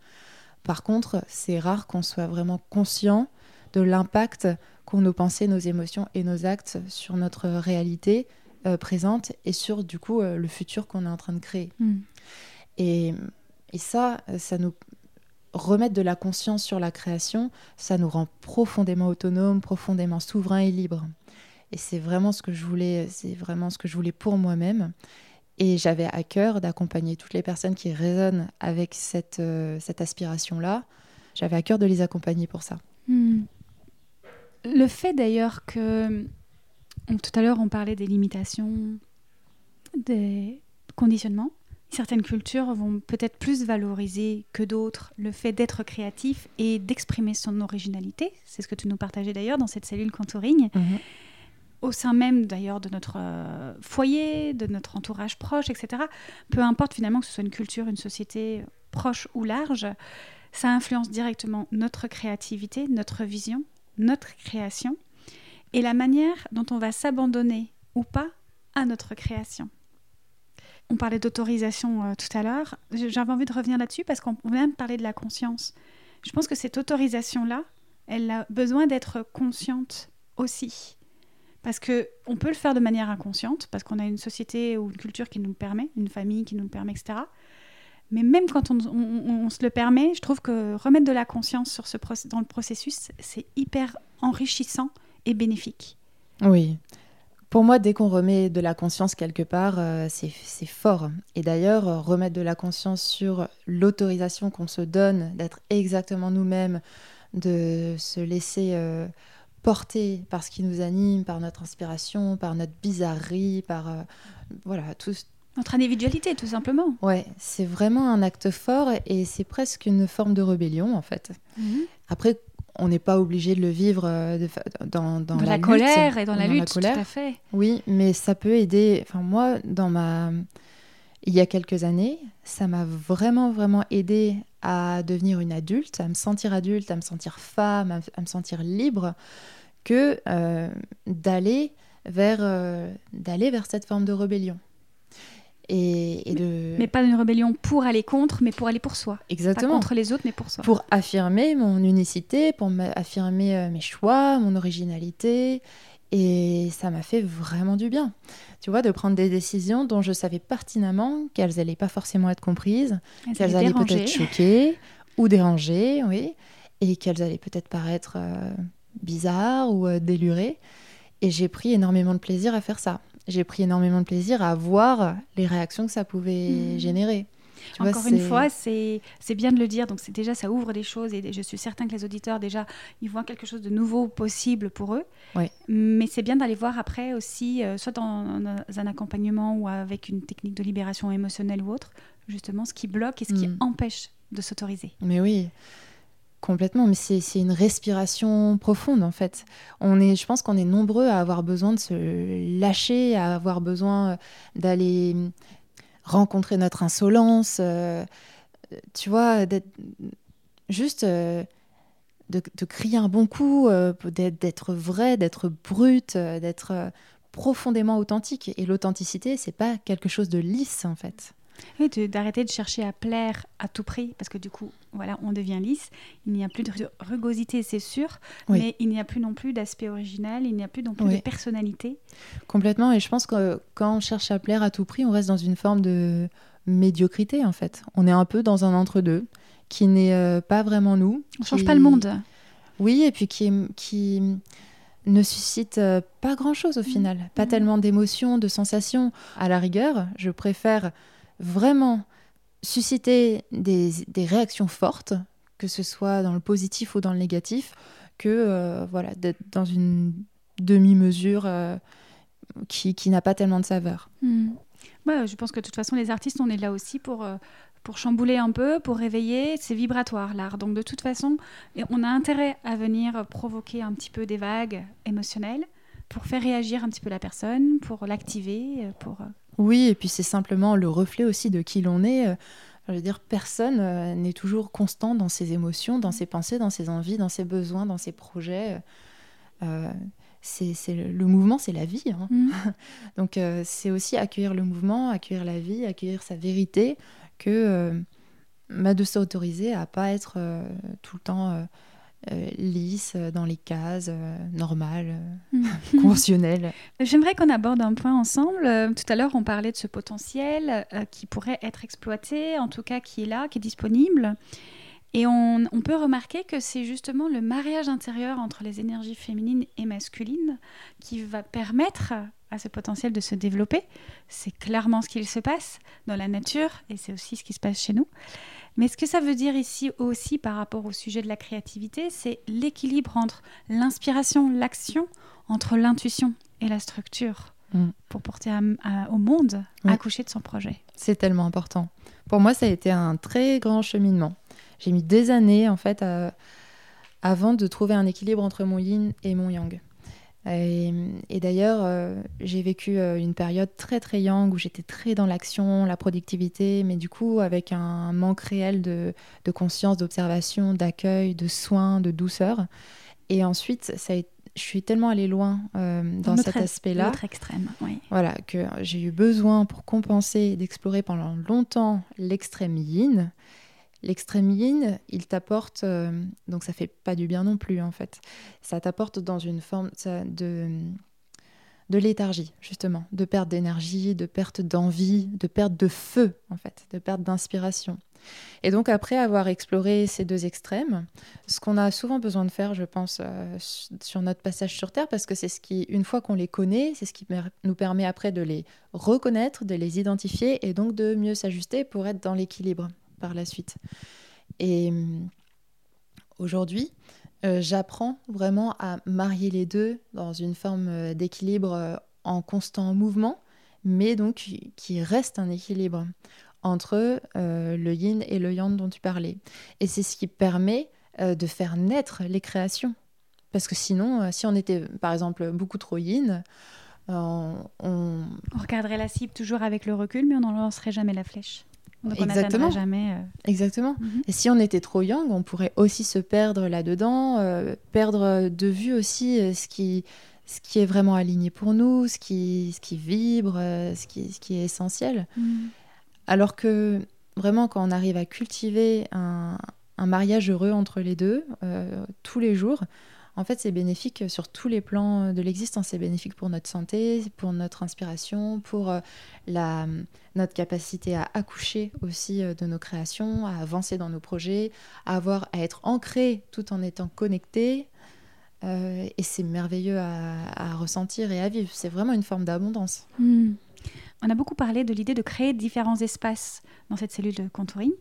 Par contre, c'est rare qu'on soit vraiment conscient de l'impact qu'ont nos pensées, nos émotions et nos actes sur notre réalité euh, présente et sur du coup euh, le futur qu'on est en train de créer. Hmm. Et, ça, ça nous remettre de la conscience sur la création, ça nous rend profondément autonomes, profondément souverains et libres. Et c'est vraiment ce que je voulais, c'est vraiment ce que je voulais pour moi-même. Et j'avais à cœur d'accompagner toutes les personnes qui résonnent avec cette, euh, cette aspiration-là. J'avais à cœur de les accompagner pour ça. Hmm. Le fait d'ailleurs que tout à l'heure on parlait des limitations, des conditionnements. Certaines cultures vont peut-être plus valoriser que d'autres le fait d'être créatif et d'exprimer son originalité. C'est ce que tu nous partageais d'ailleurs dans cette cellule contouring. Mhm au sein même d'ailleurs de notre euh, foyer, de notre entourage proche, etc. Peu importe finalement que ce soit une culture, une société proche ou large, ça influence directement notre créativité, notre vision, notre création et la manière dont on va s'abandonner ou pas à notre création. On parlait d'autorisation euh, tout à l'heure. J'avais envie de revenir là-dessus parce qu'on vient de parler de la conscience. Je pense que cette autorisation-là, elle a besoin d'être consciente aussi. Parce que on peut le faire de manière inconsciente, parce qu'on a une société ou une culture qui nous le permet, une famille qui nous le permet, etc. Mais même quand on, se le permet, je trouve que remettre de la conscience sur ce dans le processus, c'est hyper enrichissant et bénéfique. Oui. Pour moi, dès qu'on remet de la conscience quelque part, euh, c'est fort. Et d'ailleurs, euh, remettre de la conscience sur l'autorisation qu'on se donne d'être exactement nous-mêmes, de se laisser... Euh, porté par ce qui nous anime, par notre inspiration, par notre bizarrerie, par euh, voilà tout. Notre individualité, tout simplement. Ouais, c'est vraiment un acte fort et c'est presque une forme de rébellion en fait. Mhm. Après, on n'est pas obligé de le vivre euh, dans, dans, la, colère et dans, la lutte, tout à fait. Oui, mais ça peut aider. Enfin, moi, dans ma il y a quelques années, ça m'a vraiment, vraiment aidé à devenir une adulte, à me sentir adulte, à me sentir femme, à me sentir libre, que euh, d'aller vers, euh, d'aller vers cette forme de rébellion. Et, de... mais, pas une rébellion pour aller contre, mais pour aller pour soi. Exactement. Pas contre les autres, mais pour soi. Pour affirmer mon unicité, pour affirmer euh, mes choix, mon originalité. Et ça m'a fait vraiment du bien. Tu vois, de prendre des décisions dont je savais pertinemment qu'elles n'allaient pas forcément être comprises, qu'elles allaient peut-être choquer ou déranger, oui, et qu'elles allaient peut-être paraître bizarre ou euh, déluré. Et j'ai pris énormément de plaisir à faire ça. J'ai pris énormément de plaisir à voir les réactions que ça pouvait mmh. générer. Encore une fois, c'est bien de le dire. Donc, déjà, ça ouvre des choses et je suis certain que les auditeurs, déjà, ils voient quelque chose de nouveau possible pour eux. Mais c'est bien d'aller voir après aussi, euh, soit dans, un accompagnement ou avec une technique de libération émotionnelle ou autre, justement, ce qui bloque et ce qui mmh. empêche de s'autoriser. Mais oui. Complètement, mais c'est une respiration profonde en fait. On est, je pense qu'on est nombreux à avoir besoin de se lâcher, à avoir besoin d'aller rencontrer notre insolence, euh, tu vois, juste de, de, crier un bon coup, d'être vrai, d'être brut, d'être profondément authentique. Et l'authenticité, c'est pas quelque chose de lisse en fait. Oui, d'arrêter de chercher à plaire à tout prix, parce que du coup, voilà, on devient lisse. Il n'y a plus de rugosité, c'est sûr, mais il n'y a plus non plus d'aspect original, il n'y a plus non plus de personnalité. Complètement, et je pense que quand on cherche à plaire à tout prix, on reste dans une forme de médiocrité, en fait. On est un peu dans un entre-deux, qui n'est euh, pas vraiment nous. On ne change pas le monde. Oui, et puis qui, qui ne suscite euh, pas grand-chose au mm. final. Pas mm. tellement d'émotions, de sensations. À la rigueur, je préfère vraiment susciter des, réactions fortes, que ce soit dans le positif ou dans le négatif, que euh, voilà, d'être dans une demi-mesure euh, qui, n'a pas tellement de saveur. Hmm. je pense que de toute façon, les artistes, on est là aussi pour, euh, pour chambouler un peu, pour réveiller. C'est vibratoire, l'art. Donc, de toute façon, on a intérêt à venir provoquer un petit peu des vagues émotionnelles pour faire réagir un petit peu la personne, pour l'activer, pour oui, et puis c'est simplement le reflet aussi de qui l'on est. Euh, je veux dire, personne euh, n'est toujours constant dans ses émotions, dans ses pensées, dans ses envies, dans ses besoins, dans ses projets. Euh, c'est, le mouvement, c'est la vie. Hein. Mm. Donc c'est aussi accueillir le mouvement, accueillir la vie, accueillir sa vérité, que de s'autoriser à pas être tout le temps euh, lisse, euh, dans les cases, euh, normales, mm. conventionnelles. J'aimerais qu'on aborde un point ensemble. tout à l'heure, on parlait de ce potentiel qui pourrait être exploité, en tout cas qui est là, qui est disponible. Et on, on peut remarquer que c'est justement le mariage intérieur entre les énergies féminines et masculines qui va permettre à ce potentiel de se développer. C'est clairement ce qu'il se passe dans la nature et c'est aussi ce qui se passe chez nous. Mais ce que ça veut dire ici aussi par rapport au sujet de la créativité, c'est l'équilibre entre l'inspiration, l'action, entre l'intuition et la structure mm. pour porter au monde accoucher de son projet. C'est tellement important. Pour moi, ça a été un très grand cheminement. J'ai mis des années en fait avant de trouver un équilibre entre mon yin et mon yang. Et, d'ailleurs, euh, j'ai vécu euh, une période très très young où j'étais très dans l'action, la productivité, mais du coup avec un manque réel de, conscience, d'observation, d'accueil, de soins, de douceur. Et ensuite, ça je suis tellement allée loin euh, dans cet aspect-là. extrême, oui. Voilà, que j'ai eu besoin pour compenser d'explorer pendant longtemps l'extrême yin L'extrême yin, il t'apporte, euh, donc ça fait pas du bien non plus en fait, ça t'apporte dans une forme de, de léthargie justement, de perte d'énergie, de perte d'envie, de perte de feu en fait, de perte d'inspiration. Et donc après avoir exploré ces deux extrêmes, ce qu'on a souvent besoin de faire, je pense, euh, sur notre passage sur Terre, parce que c'est ce qui, une fois qu'on les connaît, c'est ce qui nous permet après de les reconnaître, de les identifier et donc de mieux s'ajuster pour être dans l'équilibre par la suite. Et euh, aujourd'hui, euh, j'apprends vraiment à marier les deux dans une forme euh, d'équilibre en constant mouvement, mais donc qui reste un équilibre entre le yin et le yang dont tu parlais. Et c'est ce qui permet de faire naître les créations. Parce que sinon, si on était par exemple beaucoup trop yin, on... on... regarderait la cible toujours avec le recul, mais on n'en lancerait jamais la flèche. Exactement. jamais. Euh, Exactement. Mhm. Et si on était trop young, on pourrait aussi se perdre là-dedans, euh, perdre de vue aussi euh, ce qui, ce qui est vraiment aligné pour nous, ce qui, ce qui vibre, ce, qui, ce qui est essentiel. Mhm. Alors que vraiment, quand on arrive à cultiver un, un mariage heureux entre les deux, tous les jours, en fait, c'est bénéfique sur tous les plans de l'existence. C'est bénéfique pour notre santé, pour notre inspiration, pour euh, la, notre capacité à accoucher aussi euh, de nos créations, à avancer dans nos projets, à avoir à être ancré tout en étant connecté. Euh, et c'est merveilleux à, ressentir et à vivre. C'est vraiment une forme d'abondance. Hmm. On a beaucoup parlé de l'idée de créer différents espaces dans cette cellule de contouring.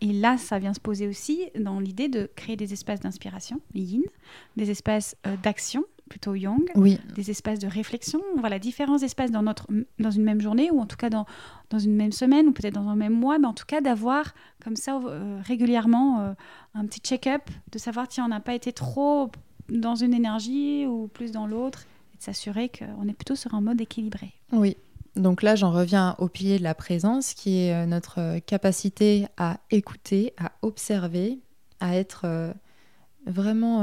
Et là, ça vient se poser aussi dans l'idée de créer des espaces d'inspiration, yin, des espaces euh, d'action, plutôt yang, oui. des espaces de réflexion, voilà, différents espaces dans, notre, dans une même journée, ou en tout cas dans, dans une même semaine, ou peut-être dans un même mois, mais en tout cas d'avoir comme ça euh, régulièrement euh, un petit check-up, de savoir, tiens, on n'a pas été trop dans une énergie ou plus dans l'autre, et de s'assurer qu'on est plutôt sur un mode équilibré. Oui, donc là, j'en reviens au pilier de la présence, qui est euh, notre capacité à écouter, à observer, à être vraiment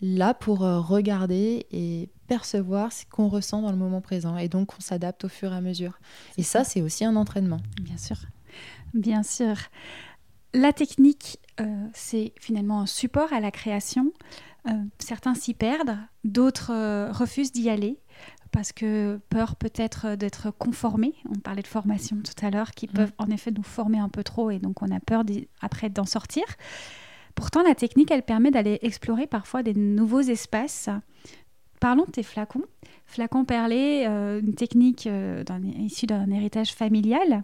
là pour regarder et percevoir ce qu'on ressent dans le moment présent. Et donc, on s'adapte au fur et à mesure. Et ça, c'est aussi un entraînement. Bien sûr. Bien sûr. La technique, euh, c'est finalement un support à la création. Euh, certains s'y perdent, d'autres euh, refusent d'y aller parce que peur peut-être d'être conformé. On parlait de formation tout à l'heure, qui peuvent mm. en effet nous former un peu trop et donc on a peur après d'en sortir. Pourtant, la technique, elle permet d'aller explorer parfois des nouveaux espaces. Parlons de tes flacons. Flacons perlés, une technique issue d'un héritage familial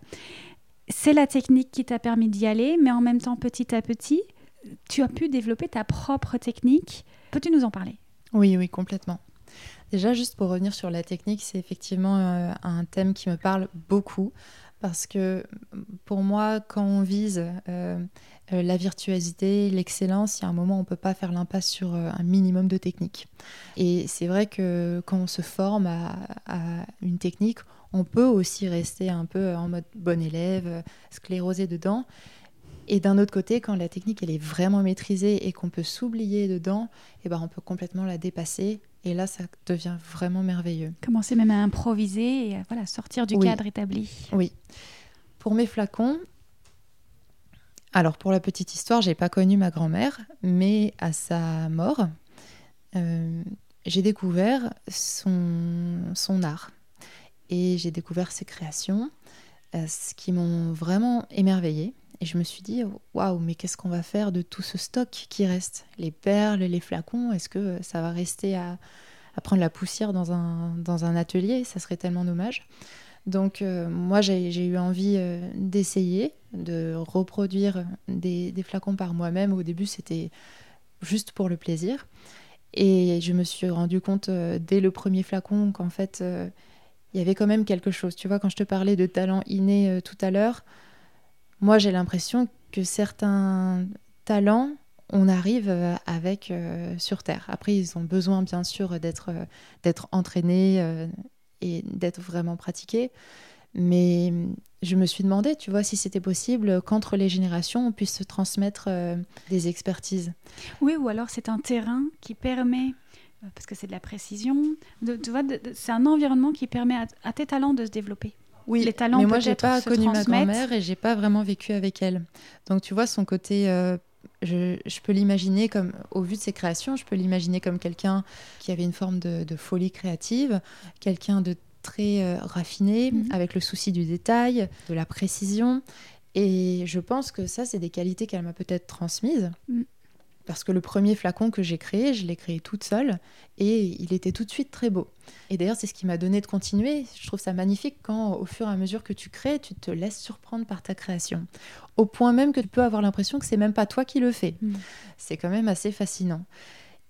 c'est la technique qui t'a permis d'y aller, mais en même temps, petit à petit, tu as pu développer ta propre technique. Peux-tu nous en parler? Oui, oui, complètement. Déjà, juste pour revenir sur la technique, c'est effectivement euh, un thème qui me parle beaucoup parce que pour moi, quand on vise euh, euh, la virtuosité, l'excellence, il y a un moment où on ne peut pas faire l'impasse sur un minimum de technique. Et c'est vrai que quand on se forme à une technique, on peut aussi rester un peu en mode bon élève, sclérosé dedans. Et d'un autre côté, quand la technique elle est vraiment maîtrisée et qu'on peut s'oublier dedans, et eh ben on peut complètement la dépasser. Et là, ça devient vraiment merveilleux. Commencer même à improviser et à voilà, sortir du cadre établi. Oui. Pour mes flacons, alors pour la petite histoire, j'ai pas connu ma grand-mère, mais à sa mort, euh, j'ai découvert son, son art et j'ai découvert ses créations, euh, ce qui m'ont vraiment émerveillée. Et je me suis dit, waouh, mais qu'est-ce qu'on va faire de tout ce stock qui reste? Les perles, les flacons, est-ce que ça va rester à, prendre la poussière dans un, dans un atelier? Ça serait tellement dommage. Donc euh, moi, j'ai eu envie euh, d'essayer, de reproduire des, flacons par moi-même. Au début, c'était juste pour le plaisir. Et je me suis rendu compte dès le premier flacon qu'en fait, il y avait quand même quelque chose. Tu vois, quand je te parlais de talent inné euh, tout à l'heure, moi j'ai l'impression que certains talents, on arrive euh, avec euh, sur Terre. Après, ils ont besoin bien sûr d'être d'être entraînés et d'être vraiment pratiqués. Mais je me suis demandé, tu vois, si c'était possible qu'entre les générations, on puisse se transmettre des expertises. Oui, ou alors c'est un terrain qui permet euh, parce que c'est de la précision. tu vois, c'est un environnement qui permet à, tes talents de se développer. Oui, les talents mais moi j'ai pas connu ma grand-mère et j'ai pas vraiment vécu avec elle. Donc tu vois son côté, euh, je, je, peux l'imaginer comme, au vu de ses créations, je peux l'imaginer comme quelqu'un qui avait une forme de, folie créative, quelqu'un de très euh, raffiné, mhm. avec le souci du détail, de la précision. Et je pense que ça, c'est des qualités qu'elle m'a peut-être transmises. Mm parce que le premier flacon que j'ai créé, je l'ai créé toute seule et il était tout de suite très beau. Et d'ailleurs, c'est ce qui m'a donné de continuer. Je trouve ça magnifique quand, au fur et à mesure que tu crées, tu te laisses surprendre par ta création. Au point même que tu peux avoir l'impression que c'est même pas toi qui le fais. Mm. C'est quand même assez fascinant.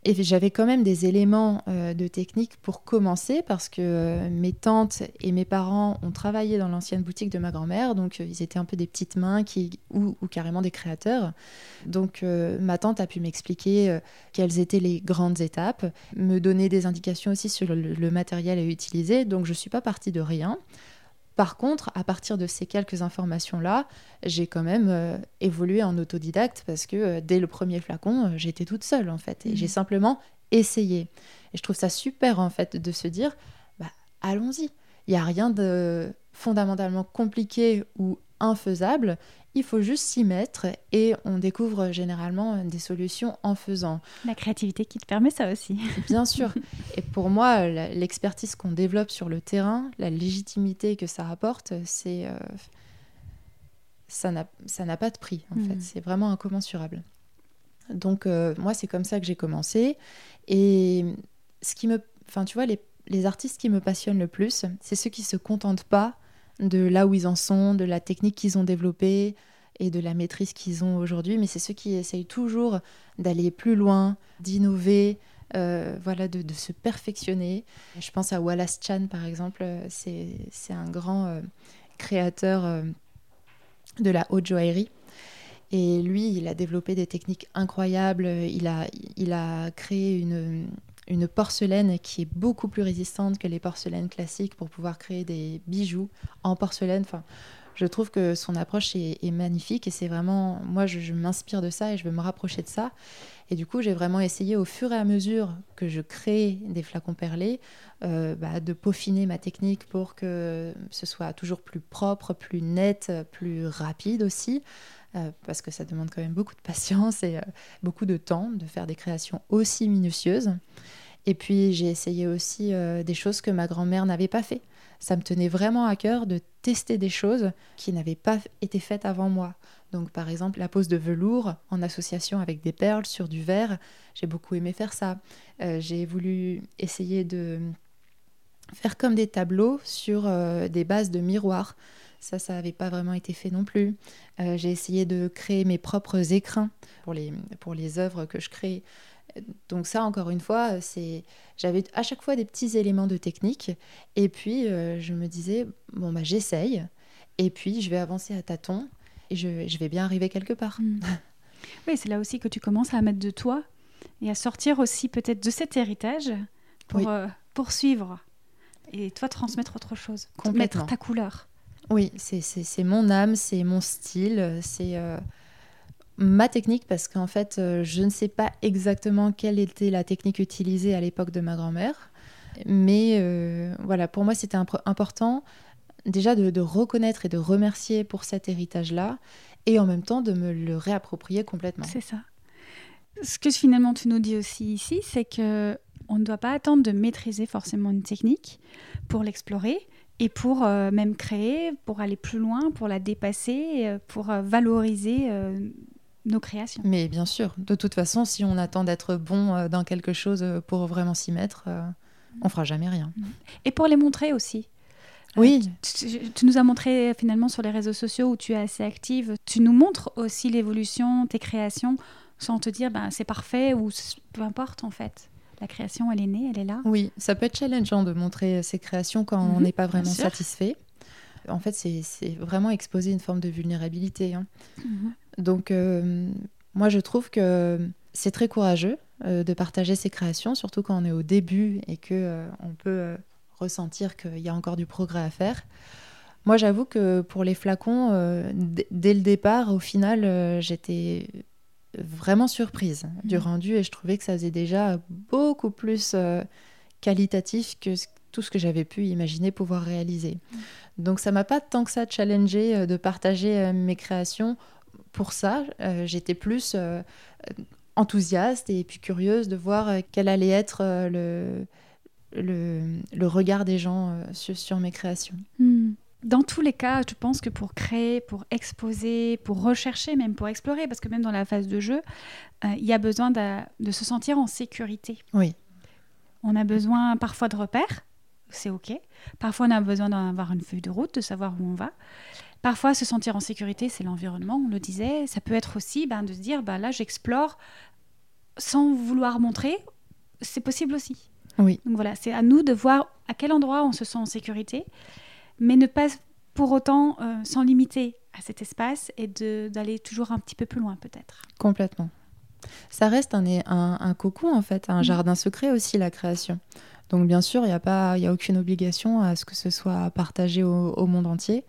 Et j'avais quand même des éléments euh, de technique pour commencer parce que euh, mes tantes et mes parents ont travaillé dans l'ancienne boutique de ma grand-mère, donc euh, ils étaient un peu des petites mains qui, ou, carrément des créateurs. Donc ma tante a pu m'expliquer quelles étaient les grandes étapes, me donner des indications aussi sur le, le matériel à utiliser. Donc je ne suis pas partie de rien. Par contre, à partir de ces quelques informations-là, j'ai quand même euh, évolué en autodidacte parce que euh, dès le premier flacon, euh, j'étais toute seule en fait. Et j'ai mhm. simplement essayé. Et je trouve ça super en fait de se dire, bah, allons-y. Il n'y a rien de fondamentalement compliqué ou infaisable. Il faut juste s'y mettre et on découvre généralement des solutions en faisant. La créativité qui te permet ça aussi. Bien sûr. Et pour moi, l'expertise qu'on développe sur le terrain, la légitimité que ça apporte, c'est euh, ça n'a pas de prix en fait. Hmm. C'est vraiment incommensurable. Donc euh, moi, c'est comme ça que j'ai commencé. Et ce qui me, enfin tu vois, les, les artistes qui me passionnent le plus, c'est ceux qui se contentent pas de là où ils en sont, de la technique qu'ils ont développée et de la maîtrise qu'ils ont aujourd'hui, mais c'est ceux qui essayent toujours d'aller plus loin, d'innover, euh, voilà, de, se perfectionner. Je pense à Wallace Chan, par exemple, c'est un grand euh, créateur euh, de la haute joaillerie. Et lui, il a développé des techniques incroyables. Il a, il a créé une, une porcelaine qui est beaucoup plus résistante que les porcelaines classiques pour pouvoir créer des bijoux en porcelaine. Je trouve que son approche est, magnifique et c'est vraiment, moi, je, m'inspire de ça et je veux me rapprocher de ça. Et du coup, j'ai vraiment essayé au fur et à mesure que je crée des flacons perlés, euh, bah, de peaufiner ma technique pour que ce soit toujours plus propre, plus net, plus rapide aussi. Euh, parce que ça demande quand même beaucoup de patience et euh, beaucoup de temps de faire des créations aussi minutieuses. Et puis j'ai essayé aussi des choses que ma grand-mère n'avait pas fait ça me tenait vraiment à cœur de tester des choses qui n'avaient pas été faites avant moi. Donc par exemple la pose de velours en association avec des perles sur du verre, j'ai beaucoup aimé faire ça. Euh, j'ai voulu essayer de faire comme des tableaux sur euh, des bases de miroirs. Ça, ça n'avait pas vraiment été fait non plus. Euh, j'ai essayé de créer mes propres écrins pour les, pour les œuvres que je crée. Donc ça, encore une fois, c'est j'avais à chaque fois des petits éléments de technique, et puis euh, je me disais bon bah j'essaye, et puis je vais avancer à tâtons, et je, je vais bien arriver quelque part. Mm. oui, c'est là aussi que tu commences à mettre de toi et à sortir aussi peut-être de cet héritage pour euh, poursuivre et toi transmettre autre chose, mettre ta couleur. Oui, c'est mon âme, c'est mon style, c'est euh, ma technique parce qu'en fait, euh, je ne sais pas exactement quelle était la technique utilisée à l'époque de ma grand-mère. Mais euh, voilà, pour moi, c'était important déjà de, reconnaître et de remercier pour cet héritage-là et en même temps de me le réapproprier complètement. C'est ça. Ce que finalement tu nous dis aussi ici, c'est que on ne doit pas attendre de maîtriser forcément une technique pour l'explorer et pour euh, même créer, pour aller plus loin, pour la dépasser, pour valoriser nos créations. Mais bien sûr, de toute façon, si on attend d'être bon euh, dans quelque chose euh, pour vraiment s'y mettre, euh, on fera jamais rien. Mm. Et pour les montrer aussi. Oui. Tu, nous as montré finalement sur les réseaux sociaux où tu es assez active. Tu nous montres aussi l'évolution, tes créations, sans te dire ben, c'est parfait ou peu importe en fait. La création, elle est née, elle est là. Oui, ça peut être challengeant de montrer ses créations quand on mhm, n'est pas vraiment satisfait. En fait, c'est vraiment exposer une forme de vulnérabilité. Hein. Mhm. Donc, euh, moi, je trouve que c'est très courageux euh, de partager ses créations, surtout quand on est au début et que euh, on peut ressentir qu'il y a encore du progrès à faire. Moi, j'avoue que pour les flacons, dès le départ, au final, j'étais vraiment surprise du mhm. rendu et je trouvais que ça faisait déjà beaucoup plus qualitatif que tout ce que j'avais pu imaginer pouvoir réaliser. Mhm. Donc ça m'a pas tant que ça challengé de partager mes créations pour ça, euh, j'étais plus euh, enthousiaste et puis curieuse de voir euh, quel allait être le, le, regard des gens sur, mes créations. Hmm. Dans tous les cas, je pense que pour créer, pour exposer, pour rechercher, même pour explorer, parce que même dans la phase de jeu, il y a besoin de, de, se sentir en sécurité. Oui. On a besoin parfois de repères, c'est OK. Parfois, on a besoin d'avoir une feuille de route, de savoir où on va. Parfois, se sentir en sécurité, c'est l'environnement, on le disait. Ça peut être aussi ben, de se dire, ben, là, j'explore sans vouloir montrer. C'est possible aussi. Oui. Donc voilà, c'est à nous de voir à quel endroit on se sent en sécurité, mais ne pas pour autant euh, s'en limiter à cet espace et d'aller toujours un petit peu plus loin peut-être. Complètement. Ça reste un, un, un cocon en fait, un mm. jardin secret aussi la création. Donc bien sûr, il n'y a, pas, a aucune obligation à ce que ce soit partagé au monde entier.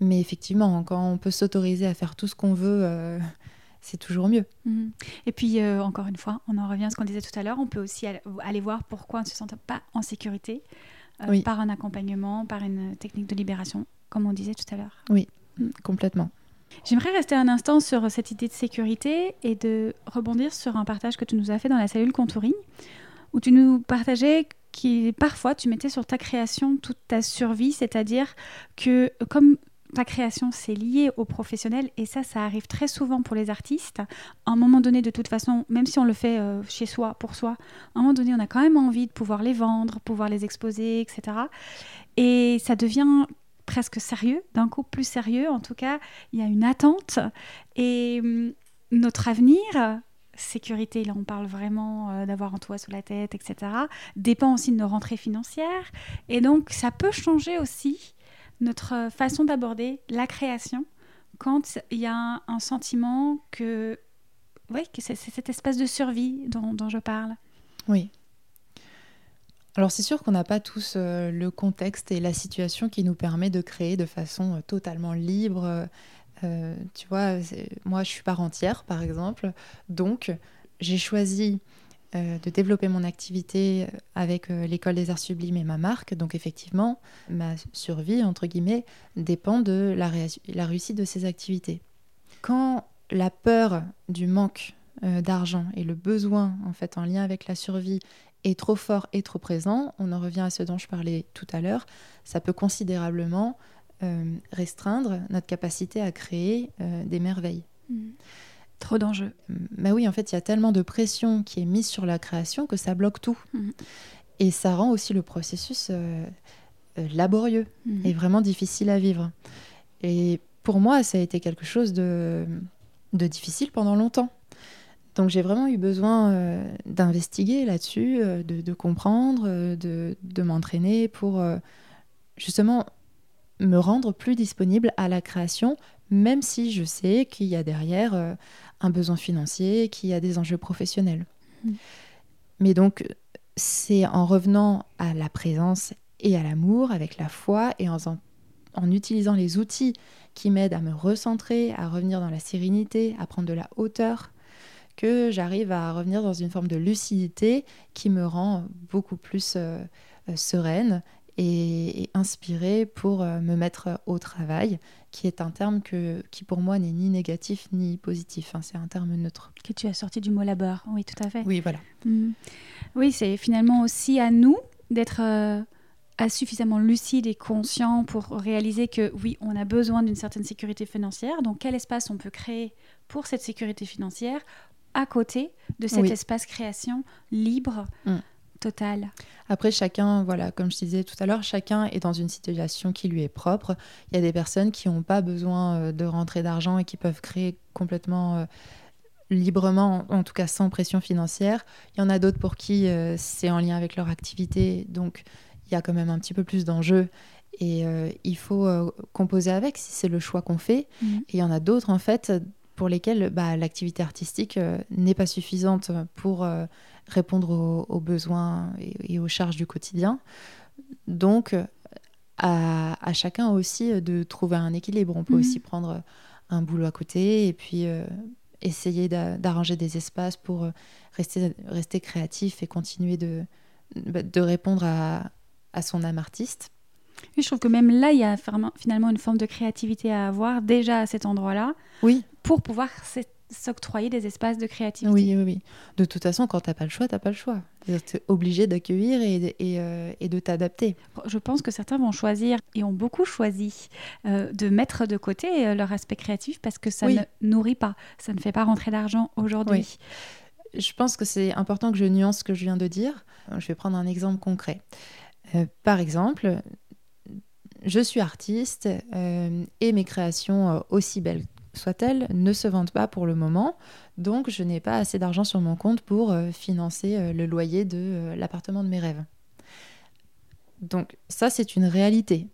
Mais effectivement, quand on peut s'autoriser à faire tout ce qu'on veut, euh, c'est toujours mieux. Mhm. Et puis, euh, encore une fois, on en revient à ce qu'on disait tout à l'heure, on peut aussi aller voir pourquoi on ne se sent pas en sécurité euh, par un accompagnement, par une technique de libération, comme on disait tout à l'heure. Oui, mm. complètement. J'aimerais rester un instant sur cette idée de sécurité et de rebondir sur un partage que tu nous as fait dans la cellule contouring, où tu nous partageais que parfois tu mettais sur ta création toute ta survie, c'est-à-dire que comme ta création, c'est lié au professionnel et ça, ça arrive très souvent pour les artistes. À un moment donné, de toute façon, même si on le fait euh, chez soi, pour soi, à un moment donné, on a quand même envie de pouvoir les vendre, pouvoir les exposer, etc. Et ça devient presque sérieux, d'un coup plus sérieux. En tout cas, il y a une attente et hum, notre avenir, sécurité, là on parle vraiment euh, d'avoir un toit sous la tête, etc., dépend aussi de nos rentrées financières. Et donc ça peut changer aussi notre façon d'aborder la création quand il y a un, sentiment que, oui, que c'est cet espace de survie dont, je parle. Oui. Alors c'est sûr qu'on n'a pas tous euh, le contexte et la situation qui nous permet de créer de façon euh, totalement libre. Euh, tu vois, moi je suis parentière par exemple, donc j'ai choisi de développer mon activité avec l'école des arts sublimes et ma marque. Donc effectivement, ma survie, entre guillemets, dépend de la, réussite de ces activités. Quand la peur du manque d'argent et le besoin en fait en lien avec la survie est trop fort et trop présent, on en revient à ce dont je parlais tout à l'heure, ça peut considérablement euh, restreindre notre capacité à créer euh, des merveilles. Mmh. Trop d'enjeux. Mais oui, en fait, il y a tellement de pression qui est mise sur la création que ça bloque tout. Mmh. Et ça rend aussi le processus euh, laborieux mmh. et vraiment difficile à vivre. Et pour moi, ça a été quelque chose de, de difficile pendant longtemps. Donc j'ai vraiment eu besoin euh, d'investiguer là-dessus, euh, de, comprendre, euh, de, m'entraîner pour justement me rendre plus disponible à la création, même si je sais qu'il y a derrière un besoin financier, qu'il y a des enjeux professionnels. Mmh. Mais donc c'est en revenant à la présence et à l'amour, avec la foi, et en, en utilisant les outils qui m'aident à me recentrer, à revenir dans la sérénité, à prendre de la hauteur, que j'arrive à revenir dans une forme de lucidité qui me rend beaucoup plus euh, euh, sereine et, inspirée pour euh, me mettre au travail, qui est un terme que, qui pour moi n'est ni négatif ni positif. Hein, c'est un terme neutre. Que tu as sorti du mot labeur, oui, tout à fait. Oui, voilà. Mmh. Oui, c'est finalement aussi à nous d'être suffisamment lucide et conscient pour réaliser que oui, on a besoin d'une certaine sécurité financière. Donc, quel espace on peut créer pour cette sécurité financière à côté de cet espace création libre, mm. Total. Après, chacun, voilà, comme je disais tout à l'heure, chacun est dans une situation qui lui est propre. Il y a des personnes qui n'ont pas besoin euh, de rentrer d'argent et qui peuvent créer complètement euh, librement, en tout cas sans pression financière. Il y en a d'autres pour qui euh, c'est en lien avec leur activité, donc il y a quand même un petit peu plus d'enjeux et il faut composer avec si c'est le choix qu'on fait. Mm. Et il y en a d'autres, en fait, pour lesquels bah, l'activité artistique euh, n'est pas suffisante pour euh, répondre aux, besoins et, aux charges du quotidien. Donc, à, chacun aussi de trouver un équilibre. On peut mhm. aussi prendre un boulot à côté et puis euh, essayer d'arranger des espaces pour rester, rester créatif et continuer de, bah, de répondre à, à son âme artiste. Oui, je trouve que même là, il y a finalement une forme de créativité à avoir déjà à cet endroit-là. Oui. Pour pouvoir s'octroyer des espaces de créativité. Oui, oui, oui. De toute façon, quand tu n'as pas le choix, tu n'as pas le choix. Tu es obligé d'accueillir et, et, euh, et, de t'adapter. Je pense que certains vont choisir, et ont beaucoup choisi, euh, de mettre de côté euh, leur aspect créatif parce que ça ne nourrit pas, ça ne fait pas rentrer d'argent aujourd'hui. Je pense que c'est important que je nuance ce que je viens de dire. Je vais prendre un exemple concret. par exemple, je suis artiste euh, et mes créations, euh, aussi belles soient-elles, ne se vendent pas pour le moment. Donc, je n'ai pas assez d'argent sur mon compte pour euh, financer le loyer de l'appartement de mes rêves. Donc, ça, c'est une réalité.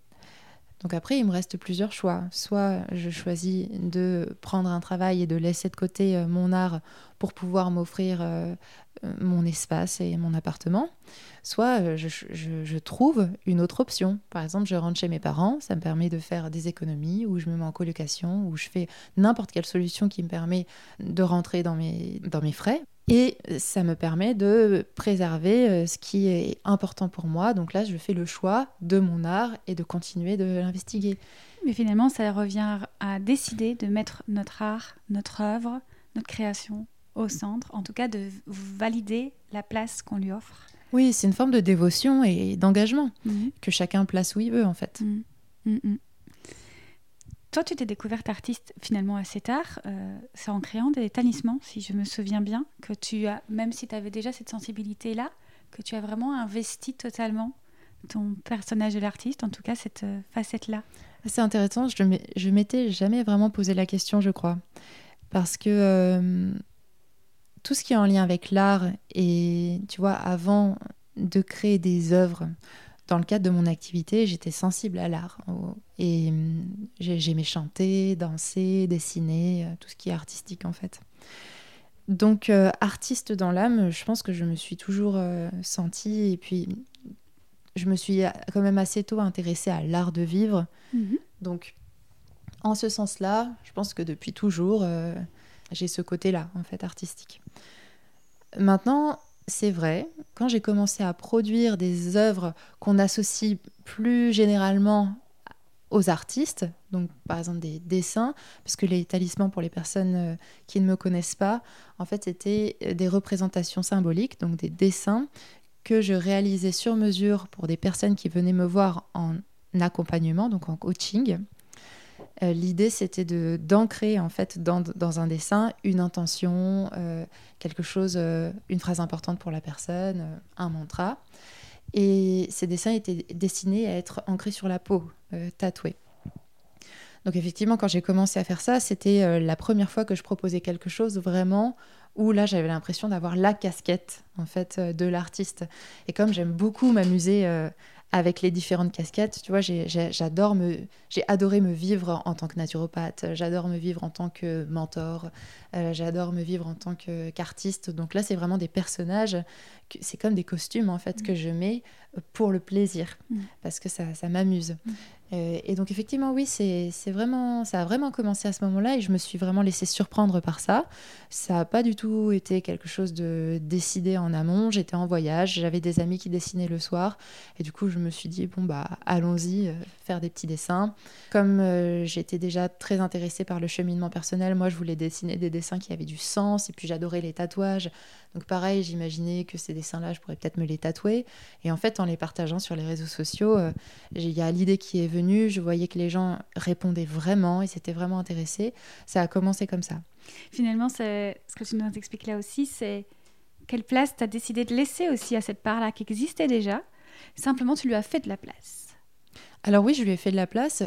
Donc après, il me reste plusieurs choix. Soit je choisis de prendre un travail et de laisser de côté mon art pour pouvoir m'offrir mon espace et mon appartement soit euh, je, trouve une autre option. Par exemple, je rentre chez mes parents, ça me permet de faire des économies, ou je me mets en colocation, ou je fais n'importe quelle solution qui me permet de rentrer dans mes frais. Et ça me permet de préserver euh, ce qui est important pour moi. Donc là, je fais le choix de mon art et de continuer de l'investiguer. Mais finalement, ça revient à décider de mettre notre art, notre œuvre, notre création au centre, en tout cas de valider la place qu'on lui offre. Oui, c'est une forme de dévotion et d'engagement mhm. que chacun place où il veut en fait. Mhm. Mhm. Toi, tu t'es découverte artiste finalement assez tard. Euh, c'est en créant des talismans, si je me souviens bien, que tu as, même si tu avais déjà cette sensibilité-là, que tu as vraiment investi totalement ton personnage de l'artiste, en tout cas cette euh, facette-là. C'est intéressant, je m'étais jamais vraiment posé la question, je crois. Parce que euh, tout ce qui est en lien avec l'art et tu vois avant de créer des œuvres dans le cadre de mon activité j'étais sensible à l'art et hum, j'aimais chanter danser dessiner euh, tout ce qui est artistique en fait donc euh, artiste dans l'âme je pense que je me suis toujours euh, sentie et puis je me suis quand même assez tôt intéressée à l'art de vivre. Mhm. Donc, en ce sens-là, je pense que depuis toujours, euh, j'ai ce côté-là, en fait, artistique. Maintenant, c'est vrai, quand j'ai commencé à produire des œuvres qu'on associe plus généralement aux artistes, donc par exemple des dessins, parce que les talismans pour les personnes euh, qui ne me connaissent pas, en fait c'était des représentations symboliques, donc des dessins que je réalisais sur mesure pour des personnes qui venaient me voir en accompagnement, donc en coaching. Euh, l'idée, c'était de d'ancrer en fait dans, dans, un dessin une intention, euh, quelque chose, euh, une phrase importante pour la personne, un mantra. Et ces dessins étaient destinés à être ancrés sur la peau, tatoués. Donc effectivement, quand j'ai commencé à faire ça, c'était la première fois que je proposais quelque chose vraiment où là j'avais l'impression d'avoir la casquette en fait de l'artiste. Et comme j'aime beaucoup m'amuser avec les différentes casquettes. Tu vois, j'adore me, j'ai adoré me vivre en tant que naturopathe, j'adore me vivre en tant que mentor, euh, j'adore me vivre en tant qu'artiste. Donc là, c'est vraiment des personnages, c'est comme des costumes en fait que mm. je mets pour le plaisir, mm. parce que ça, ça m'amuse. Mm. Euh, et donc effectivement, oui, c'est vraiment, ça a vraiment commencé à ce moment-là et je me suis vraiment laissée surprendre par ça. Ça n'a pas du tout été quelque chose de décidé en amont. J'étais en voyage, j'avais des amis qui dessinaient le soir et du coup je me suis dit bon bah allons-y, euh, faire des petits dessins. Comme euh, j'étais déjà très intéressée par le cheminement personnel, moi je voulais dessiner des dessins qui avaient du sens et puis j'adorais les tatouages. Donc pareil, j'imaginais que ces dessins-là, je pourrais peut-être me les tatouer. Et en fait, en les partageant sur les réseaux sociaux, euh, il y a l'idée qui est venue, je voyais que les gens répondaient vraiment, ils s'étaient vraiment intéressés. Ça a commencé comme ça. Finalement, ce que tu nous expliques là aussi, c'est quelle place tu as décidé de laisser aussi à cette part-là qui existait déjà. Simplement, tu lui as fait de la place. Alors oui, je lui ai fait de la place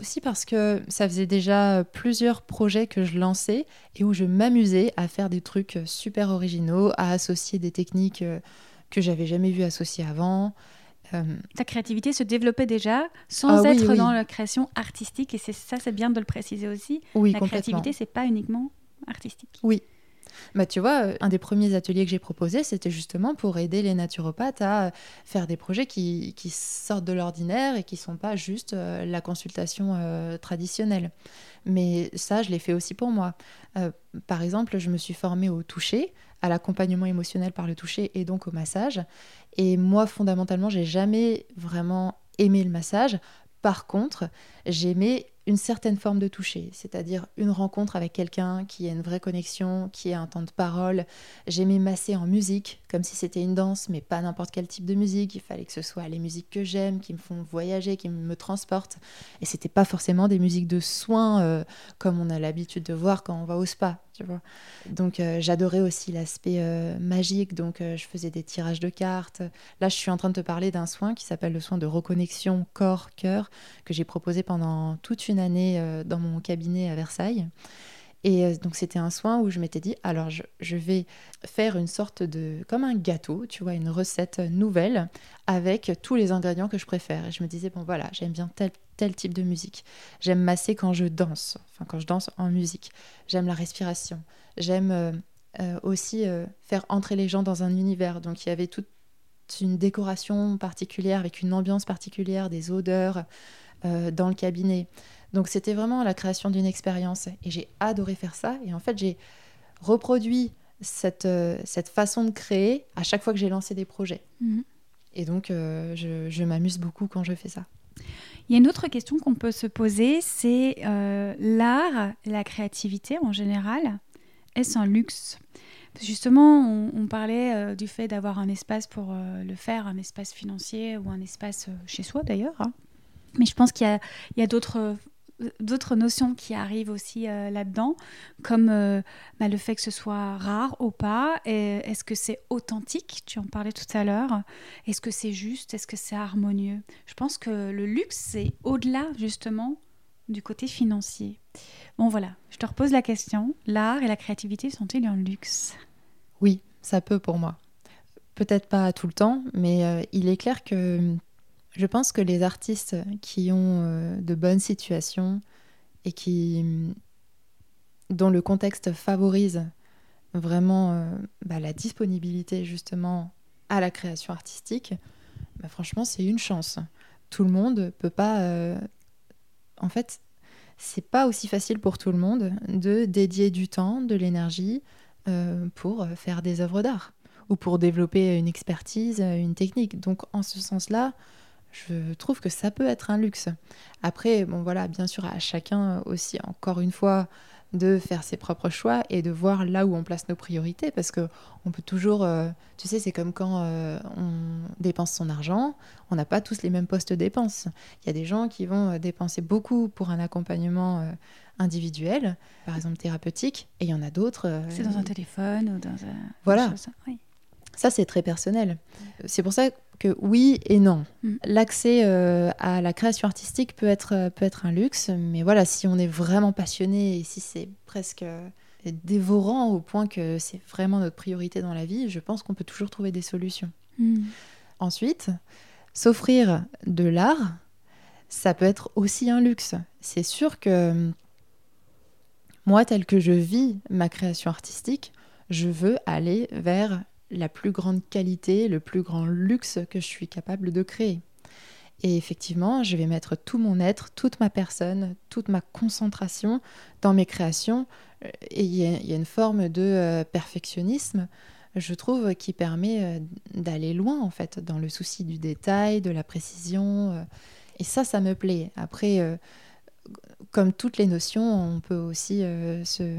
aussi parce que ça faisait déjà plusieurs projets que je lançais et où je m'amusais à faire des trucs super originaux, à associer des techniques euh, que j'avais jamais vues associées avant. Euh, Ta créativité se développait déjà sans ah être dans la création artistique et c'est ça, c'est bien de le préciser aussi. Oui, la créativité, c'est pas uniquement artistique. Oui, bah, tu vois, euh, un des premiers ateliers que j'ai proposé, c'était justement pour aider les naturopathes à euh, faire des projets qui, sortent de l'ordinaire et qui ne sont pas juste euh, la consultation traditionnelle. Mais ça, je l'ai fait aussi pour moi. par exemple, je me suis formée au toucher, à l'accompagnement émotionnel par le toucher et donc au massage. Et moi, fondamentalement, j'ai jamais vraiment aimé le massage. Par contre, j'aimais une certaine forme de toucher, c'est-à-dire une rencontre avec quelqu'un qui a une vraie connexion, qui a un temps de parole. J'aimais masser en musique, comme si c'était une danse, mais pas n'importe quel type de musique. Il fallait que ce soit les musiques que j'aime, qui me font voyager, qui me transportent. Et c'était pas forcément des musiques de soins euh, comme on a l'habitude de voir quand on va au spa. Donc euh, j'adorais aussi l'aspect euh, magique, donc euh, je faisais des tirages de cartes. Là, je suis en train de te parler d'un soin qui s'appelle le soin de reconnexion corps-cœur, que j'ai proposé pendant toute une année dans mon cabinet à Versailles. Et donc c'était un soin où je m'étais dit, alors je, je, vais faire une sorte de, comme un gâteau, tu vois, une recette nouvelle avec tous les ingrédients que je préfère. Et je me disais, bon voilà, j'aime bien tel, tel type de musique. J'aime masser quand je danse, enfin quand je danse en musique. J'aime la respiration. J'aime euh, euh, aussi euh, faire entrer les gens dans un univers. Donc il y avait toute une décoration particulière avec une ambiance particulière, des odeurs dans le cabinet. Donc c'était vraiment la création d'une expérience et j'ai adoré faire ça. Et en fait j'ai reproduit cette, cette façon de créer à chaque fois que j'ai lancé des projets. Mhm. Et donc je m'amuse beaucoup quand je fais ça. Il y a une autre question qu'on peut se poser, c'est euh, l'art, la créativité en général, est-ce un luxe? Justement, on, parlait euh, du fait d'avoir un espace pour euh, le faire, un espace financier ou un espace chez soi d'ailleurs. Hein. Mais je pense qu'il y a d'autres d'autres notions qui arrivent aussi euh, là-dedans, comme euh, bah, le fait que ce soit rare ou pas. Est-ce que c'est authentique? Tu en parlais tout à l'heure. Est-ce que c'est juste? Est-ce que c'est harmonieux? Je pense que le luxe, c'est au-delà justement du côté financier. Bon voilà, je te repose la question. L'art et la créativité sont-ils un luxe? Oui, ça peut pour moi. Peut-être pas tout le temps, mais euh, il est clair que je pense que les artistes qui ont euh, de bonnes situations et qui dont le contexte favorise vraiment euh, bah, la disponibilité justement à la création artistique bah, franchement, c'est une chance. Tout le monde peut pas. euh, En fait, c'est pas aussi facile pour tout le monde de dédier du temps, de l'énergie pour faire des œuvres d'art ou pour développer une expertise, une technique. Donc, en ce sens-là, je trouve que ça peut être un luxe. Après, bon voilà, bien sûr, à chacun aussi, encore une fois, de faire ses propres choix et de voir là où on place nos priorités parce que on peut toujours euh, tu sais c'est comme quand euh, on dépense son argent on n'a pas tous les mêmes postes de dépenses il y a des gens qui vont euh, dépenser beaucoup pour un accompagnement euh, individuel par exemple thérapeutique et il y en a d'autres C'est dans un téléphone ou dans un. Voilà. chose, oui. ça, c'est très personnel. C'est pour ça que oui et non. Mm. L'accès euh, à la création artistique peut être, euh, peut être un luxe, mais voilà, si on est vraiment passionné et si c'est presque euh, dévorant au point que c'est vraiment notre priorité dans la vie, je pense qu'on peut toujours trouver des solutions. Mm. Ensuite, s'offrir de l'art, ça peut être aussi un luxe. C'est sûr que moi, tel que je vis ma création artistique, je veux aller vers la plus grande qualité, le plus grand luxe que je suis capable de créer. Et effectivement, je vais mettre tout mon être, toute ma personne, toute ma concentration dans mes créations. Euh, Et il y, a- une forme de euh, perfectionnisme, je trouve, qui permet euh, d'aller loin, en fait, dans le souci du détail, de la précision. Et ça, ça me plaît. Après, comme toutes les notions, on peut aussi se,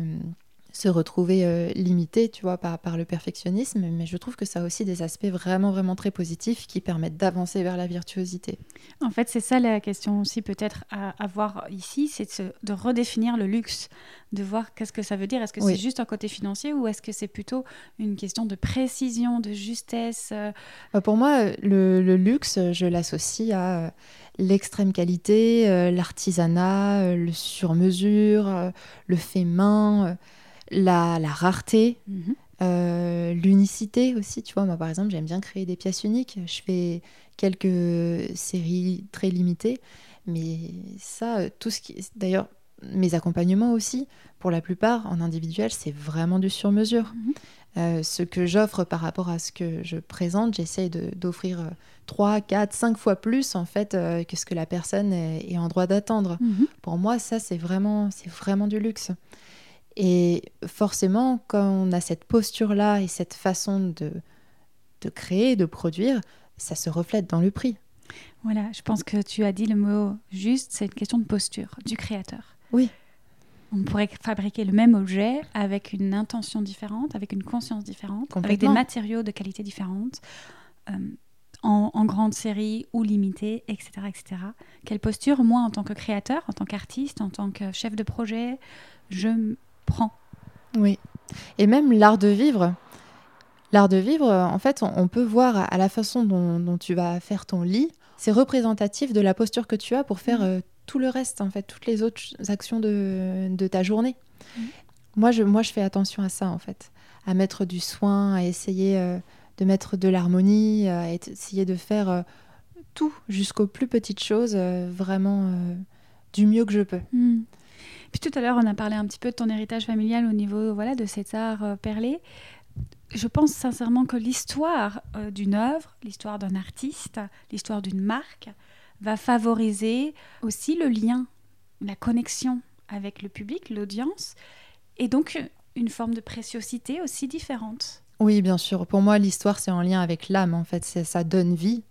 se retrouver euh, limité, tu vois, par, par le perfectionnisme. Mais je trouve que ça a aussi des aspects vraiment, vraiment très positifs qui permettent d'avancer vers la virtuosité. En fait, c'est ça la question aussi peut-être à avoir ici, c'est de, se- de redéfinir le luxe, de voir qu'est-ce que ça veut dire. Est-ce que Oui. c'est juste un côté financier ou est-ce que c'est plutôt une question de précision, de justesse euh, Bah, Pour moi, le, le luxe, je l'associe à euh, l'extrême qualité, l'artisanat, le sur-mesure, le fait main, la, la rareté, mhm. euh, l'unicité aussi. Tu vois, moi, par exemple, j'aime bien créer des pièces uniques. Je fais quelques séries très limitées, mais ça, euh, tout ce qui... D'ailleurs, mes accompagnements aussi, pour la plupart, en individuel, c'est vraiment du sur-mesure. Mhm. Euh, ce que j'offre par rapport à ce que je présente, j'essaye d'offrir euh, 3, 4, 5 fois plus en fait euh, que ce que la personne est, est en droit d'attendre. Mhm. Pour moi, ça, c'est vraiment, c'est vraiment du luxe. Et forcément, quand on a cette posture-là et cette façon de, de créer, de produire, ça se reflète dans le prix. Voilà, je pense que tu as dit le mot juste, c'est une question de posture du créateur. Oui. On pourrait fabriquer le même objet avec une intention différente, avec une conscience différente, avec des matériaux de qualité différente, euh, en, en grande série ou limitée, etc., etc. Quelle posture, moi, en tant que créateur, en tant qu'artiste, en tant que chef de projet, je Oui. Et même l'art de vivre. L'art de vivre, en fait, on, on peut voir à la façon dont, dont tu vas faire ton lit, c'est représentatif de la posture que tu as pour faire Mhm. euh, tout le reste, en fait, toutes les autres actions de, de ta journée. Mhm. Moi, je, moi, je fais attention à ça, en fait, à mettre du soin, à essayer euh, de mettre de l'harmonie, à essayer de faire euh, tout jusqu'aux plus petites choses, vraiment du mieux que je peux. Hmm. Puis tout à l'heure, on a parlé un petit peu de ton héritage familial au niveau voilà, de cet art euh, perlé. Je pense sincèrement que l'histoire euh, d'une œuvre, l'histoire d'un artiste, l'histoire d'une marque va favoriser aussi le lien, la connexion avec le public, l'audience, et donc une forme de préciosité aussi différente. Oui, bien sûr. Pour moi, l'histoire, c'est en lien avec l'âme, en fait. Ça donne vie.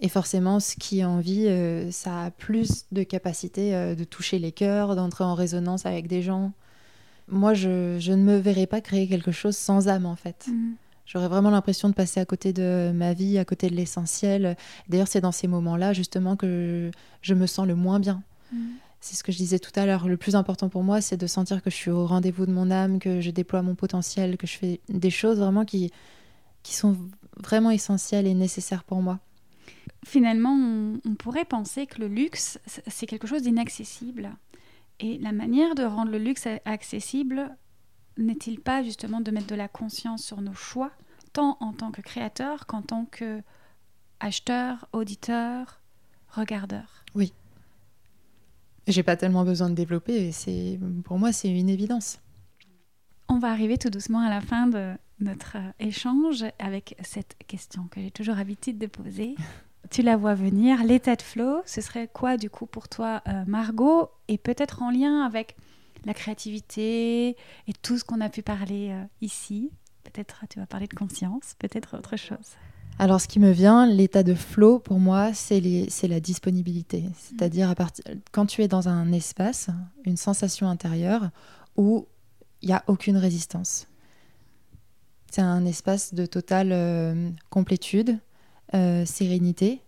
Et forcément, ce qui est en vie, euh, ça a plus de capacité euh, de toucher les cœurs, d'entrer en résonance avec des gens. Moi, je, je ne me verrais pas créer quelque chose sans âme, en fait. J'aurais vraiment l'impression de passer à côté de ma vie, à côté de l'essentiel. D'ailleurs, c'est dans ces moments-là, justement, que je me sens le moins bien. C'est ce que je disais tout à l'heure. Le plus important pour moi, c'est de sentir que je suis au rendez-vous de mon âme, que je déploie mon potentiel, que je fais des choses vraiment qui, qui sont vraiment essentielles et nécessaires pour moi. Finalement, on, on pourrait penser que le luxe, c'est quelque chose d'inaccessible. Et la manière de rendre le luxe accessible n'est-il pas justement de mettre de la conscience sur nos choix, tant en tant que créateur qu'en tant que acheteur, auditeur, regardeur? J'ai pas tellement besoin de développer. C'est pour moi, c'est une évidence. On va arriver tout doucement à la fin de notre euh, échange avec cette question que j'ai toujours habitude de poser. tu la vois venir. L'état de flow, ce serait quoi du coup pour toi, euh, Margot? Et peut-être en lien avec la créativité et tout ce qu'on a pu parler euh, ici. Peut-être tu vas parler de conscience, peut-être autre chose. Alors, ce qui me vient, l'état de flow, pour moi, c'est la disponibilité. C'est-à-dire, quand tu es dans un espace, une sensation intérieure où il n'y a aucune résistance. C'est un espace de totale euh, complétude, euh, sérénité,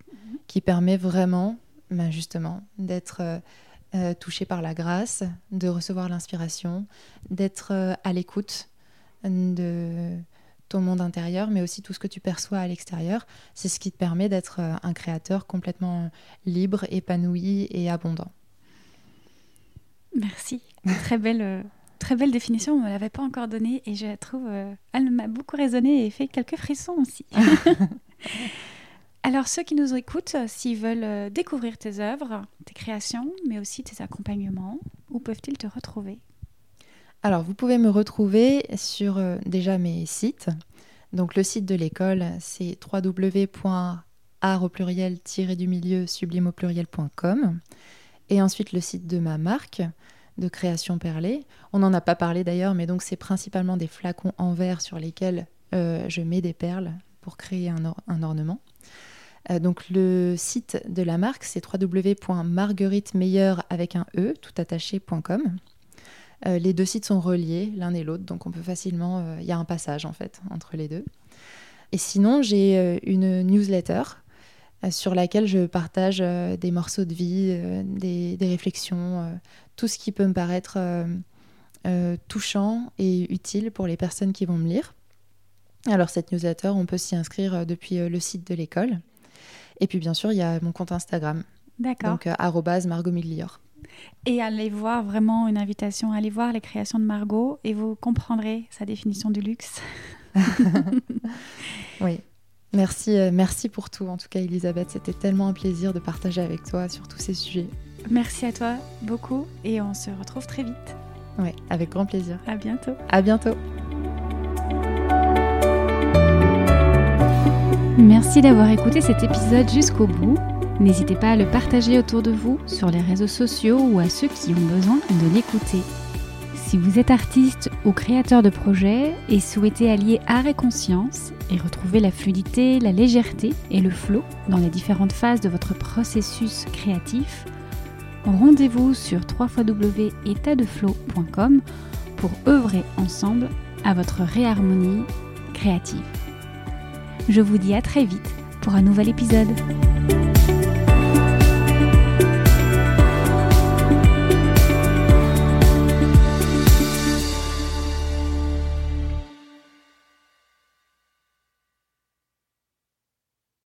qui permet vraiment, ben, justement, d'être euh, touché par la grâce, de recevoir l'inspiration, d'être à l'écoute de ton monde intérieur, mais aussi tout ce que tu perçois à l'extérieur. C'est ce qui te permet d'être euh, un créateur complètement libre, épanoui et abondant. Merci. Très belle, euh, très belle définition. On ne me l'avait pas encore donnée et je trouve, euh, elle m'a beaucoup résonné et fait quelques frissons aussi. Alors, ceux qui nous écoutent, s'ils veulent découvrir tes œuvres, tes créations, mais aussi tes accompagnements, où peuvent-ils te retrouver? Alors, vous pouvez me retrouver sur euh, déjà mes sites. Donc, le site de l'école, c'est www.art au pluriel du milieu sublime au pluriel.com. Et ensuite, le site de ma marque de création perlée. On n'en a pas parlé d'ailleurs, mais donc c'est principalement des flacons en verre sur lesquels euh, je mets des perles pour créer un, ornement. Euh, donc le site de la marque, c'est www.margueritemeilleur avec un e tout attaché.com. Euh, les deux sites sont reliés l'un et l'autre, donc on peut facilement. Il euh, y a un passage en fait entre les deux. Et sinon, j'ai euh, une newsletter sur laquelle je partage des morceaux de vie, des, réflexions, tout ce qui peut me paraître touchant et utile pour les personnes qui vont me lire. Alors cette newsletter, on peut s'y inscrire depuis le site de l'école. Et puis bien sûr, il y a mon compte Instagram. D'accord. Donc arrobase Margot Miglior. Et allez voir vraiment une invitation, allez voir les créations de Margot et vous comprendrez sa définition du luxe. oui. Merci, euh, merci pour tout. En tout cas, Elisabeth, c'était tellement un plaisir de partager avec toi sur tous ces sujets. Merci à toi beaucoup et on se retrouve très vite. Oui, avec grand plaisir. À bientôt. À bientôt. Merci d'avoir écouté cet épisode jusqu'au bout. N'hésitez pas à le partager autour de vous sur les réseaux sociaux ou à ceux qui ont besoin de l'écouter. Si vous êtes artiste ou créateur de projet et souhaitez allier art et conscience et retrouver la fluidité, la légèreté et le flow dans les différentes phases de votre processus créatif, rendez-vous sur www.étatdeflow.com pour œuvrer ensemble à votre réharmonie créative. Je vous dis à très vite pour un nouvel épisode.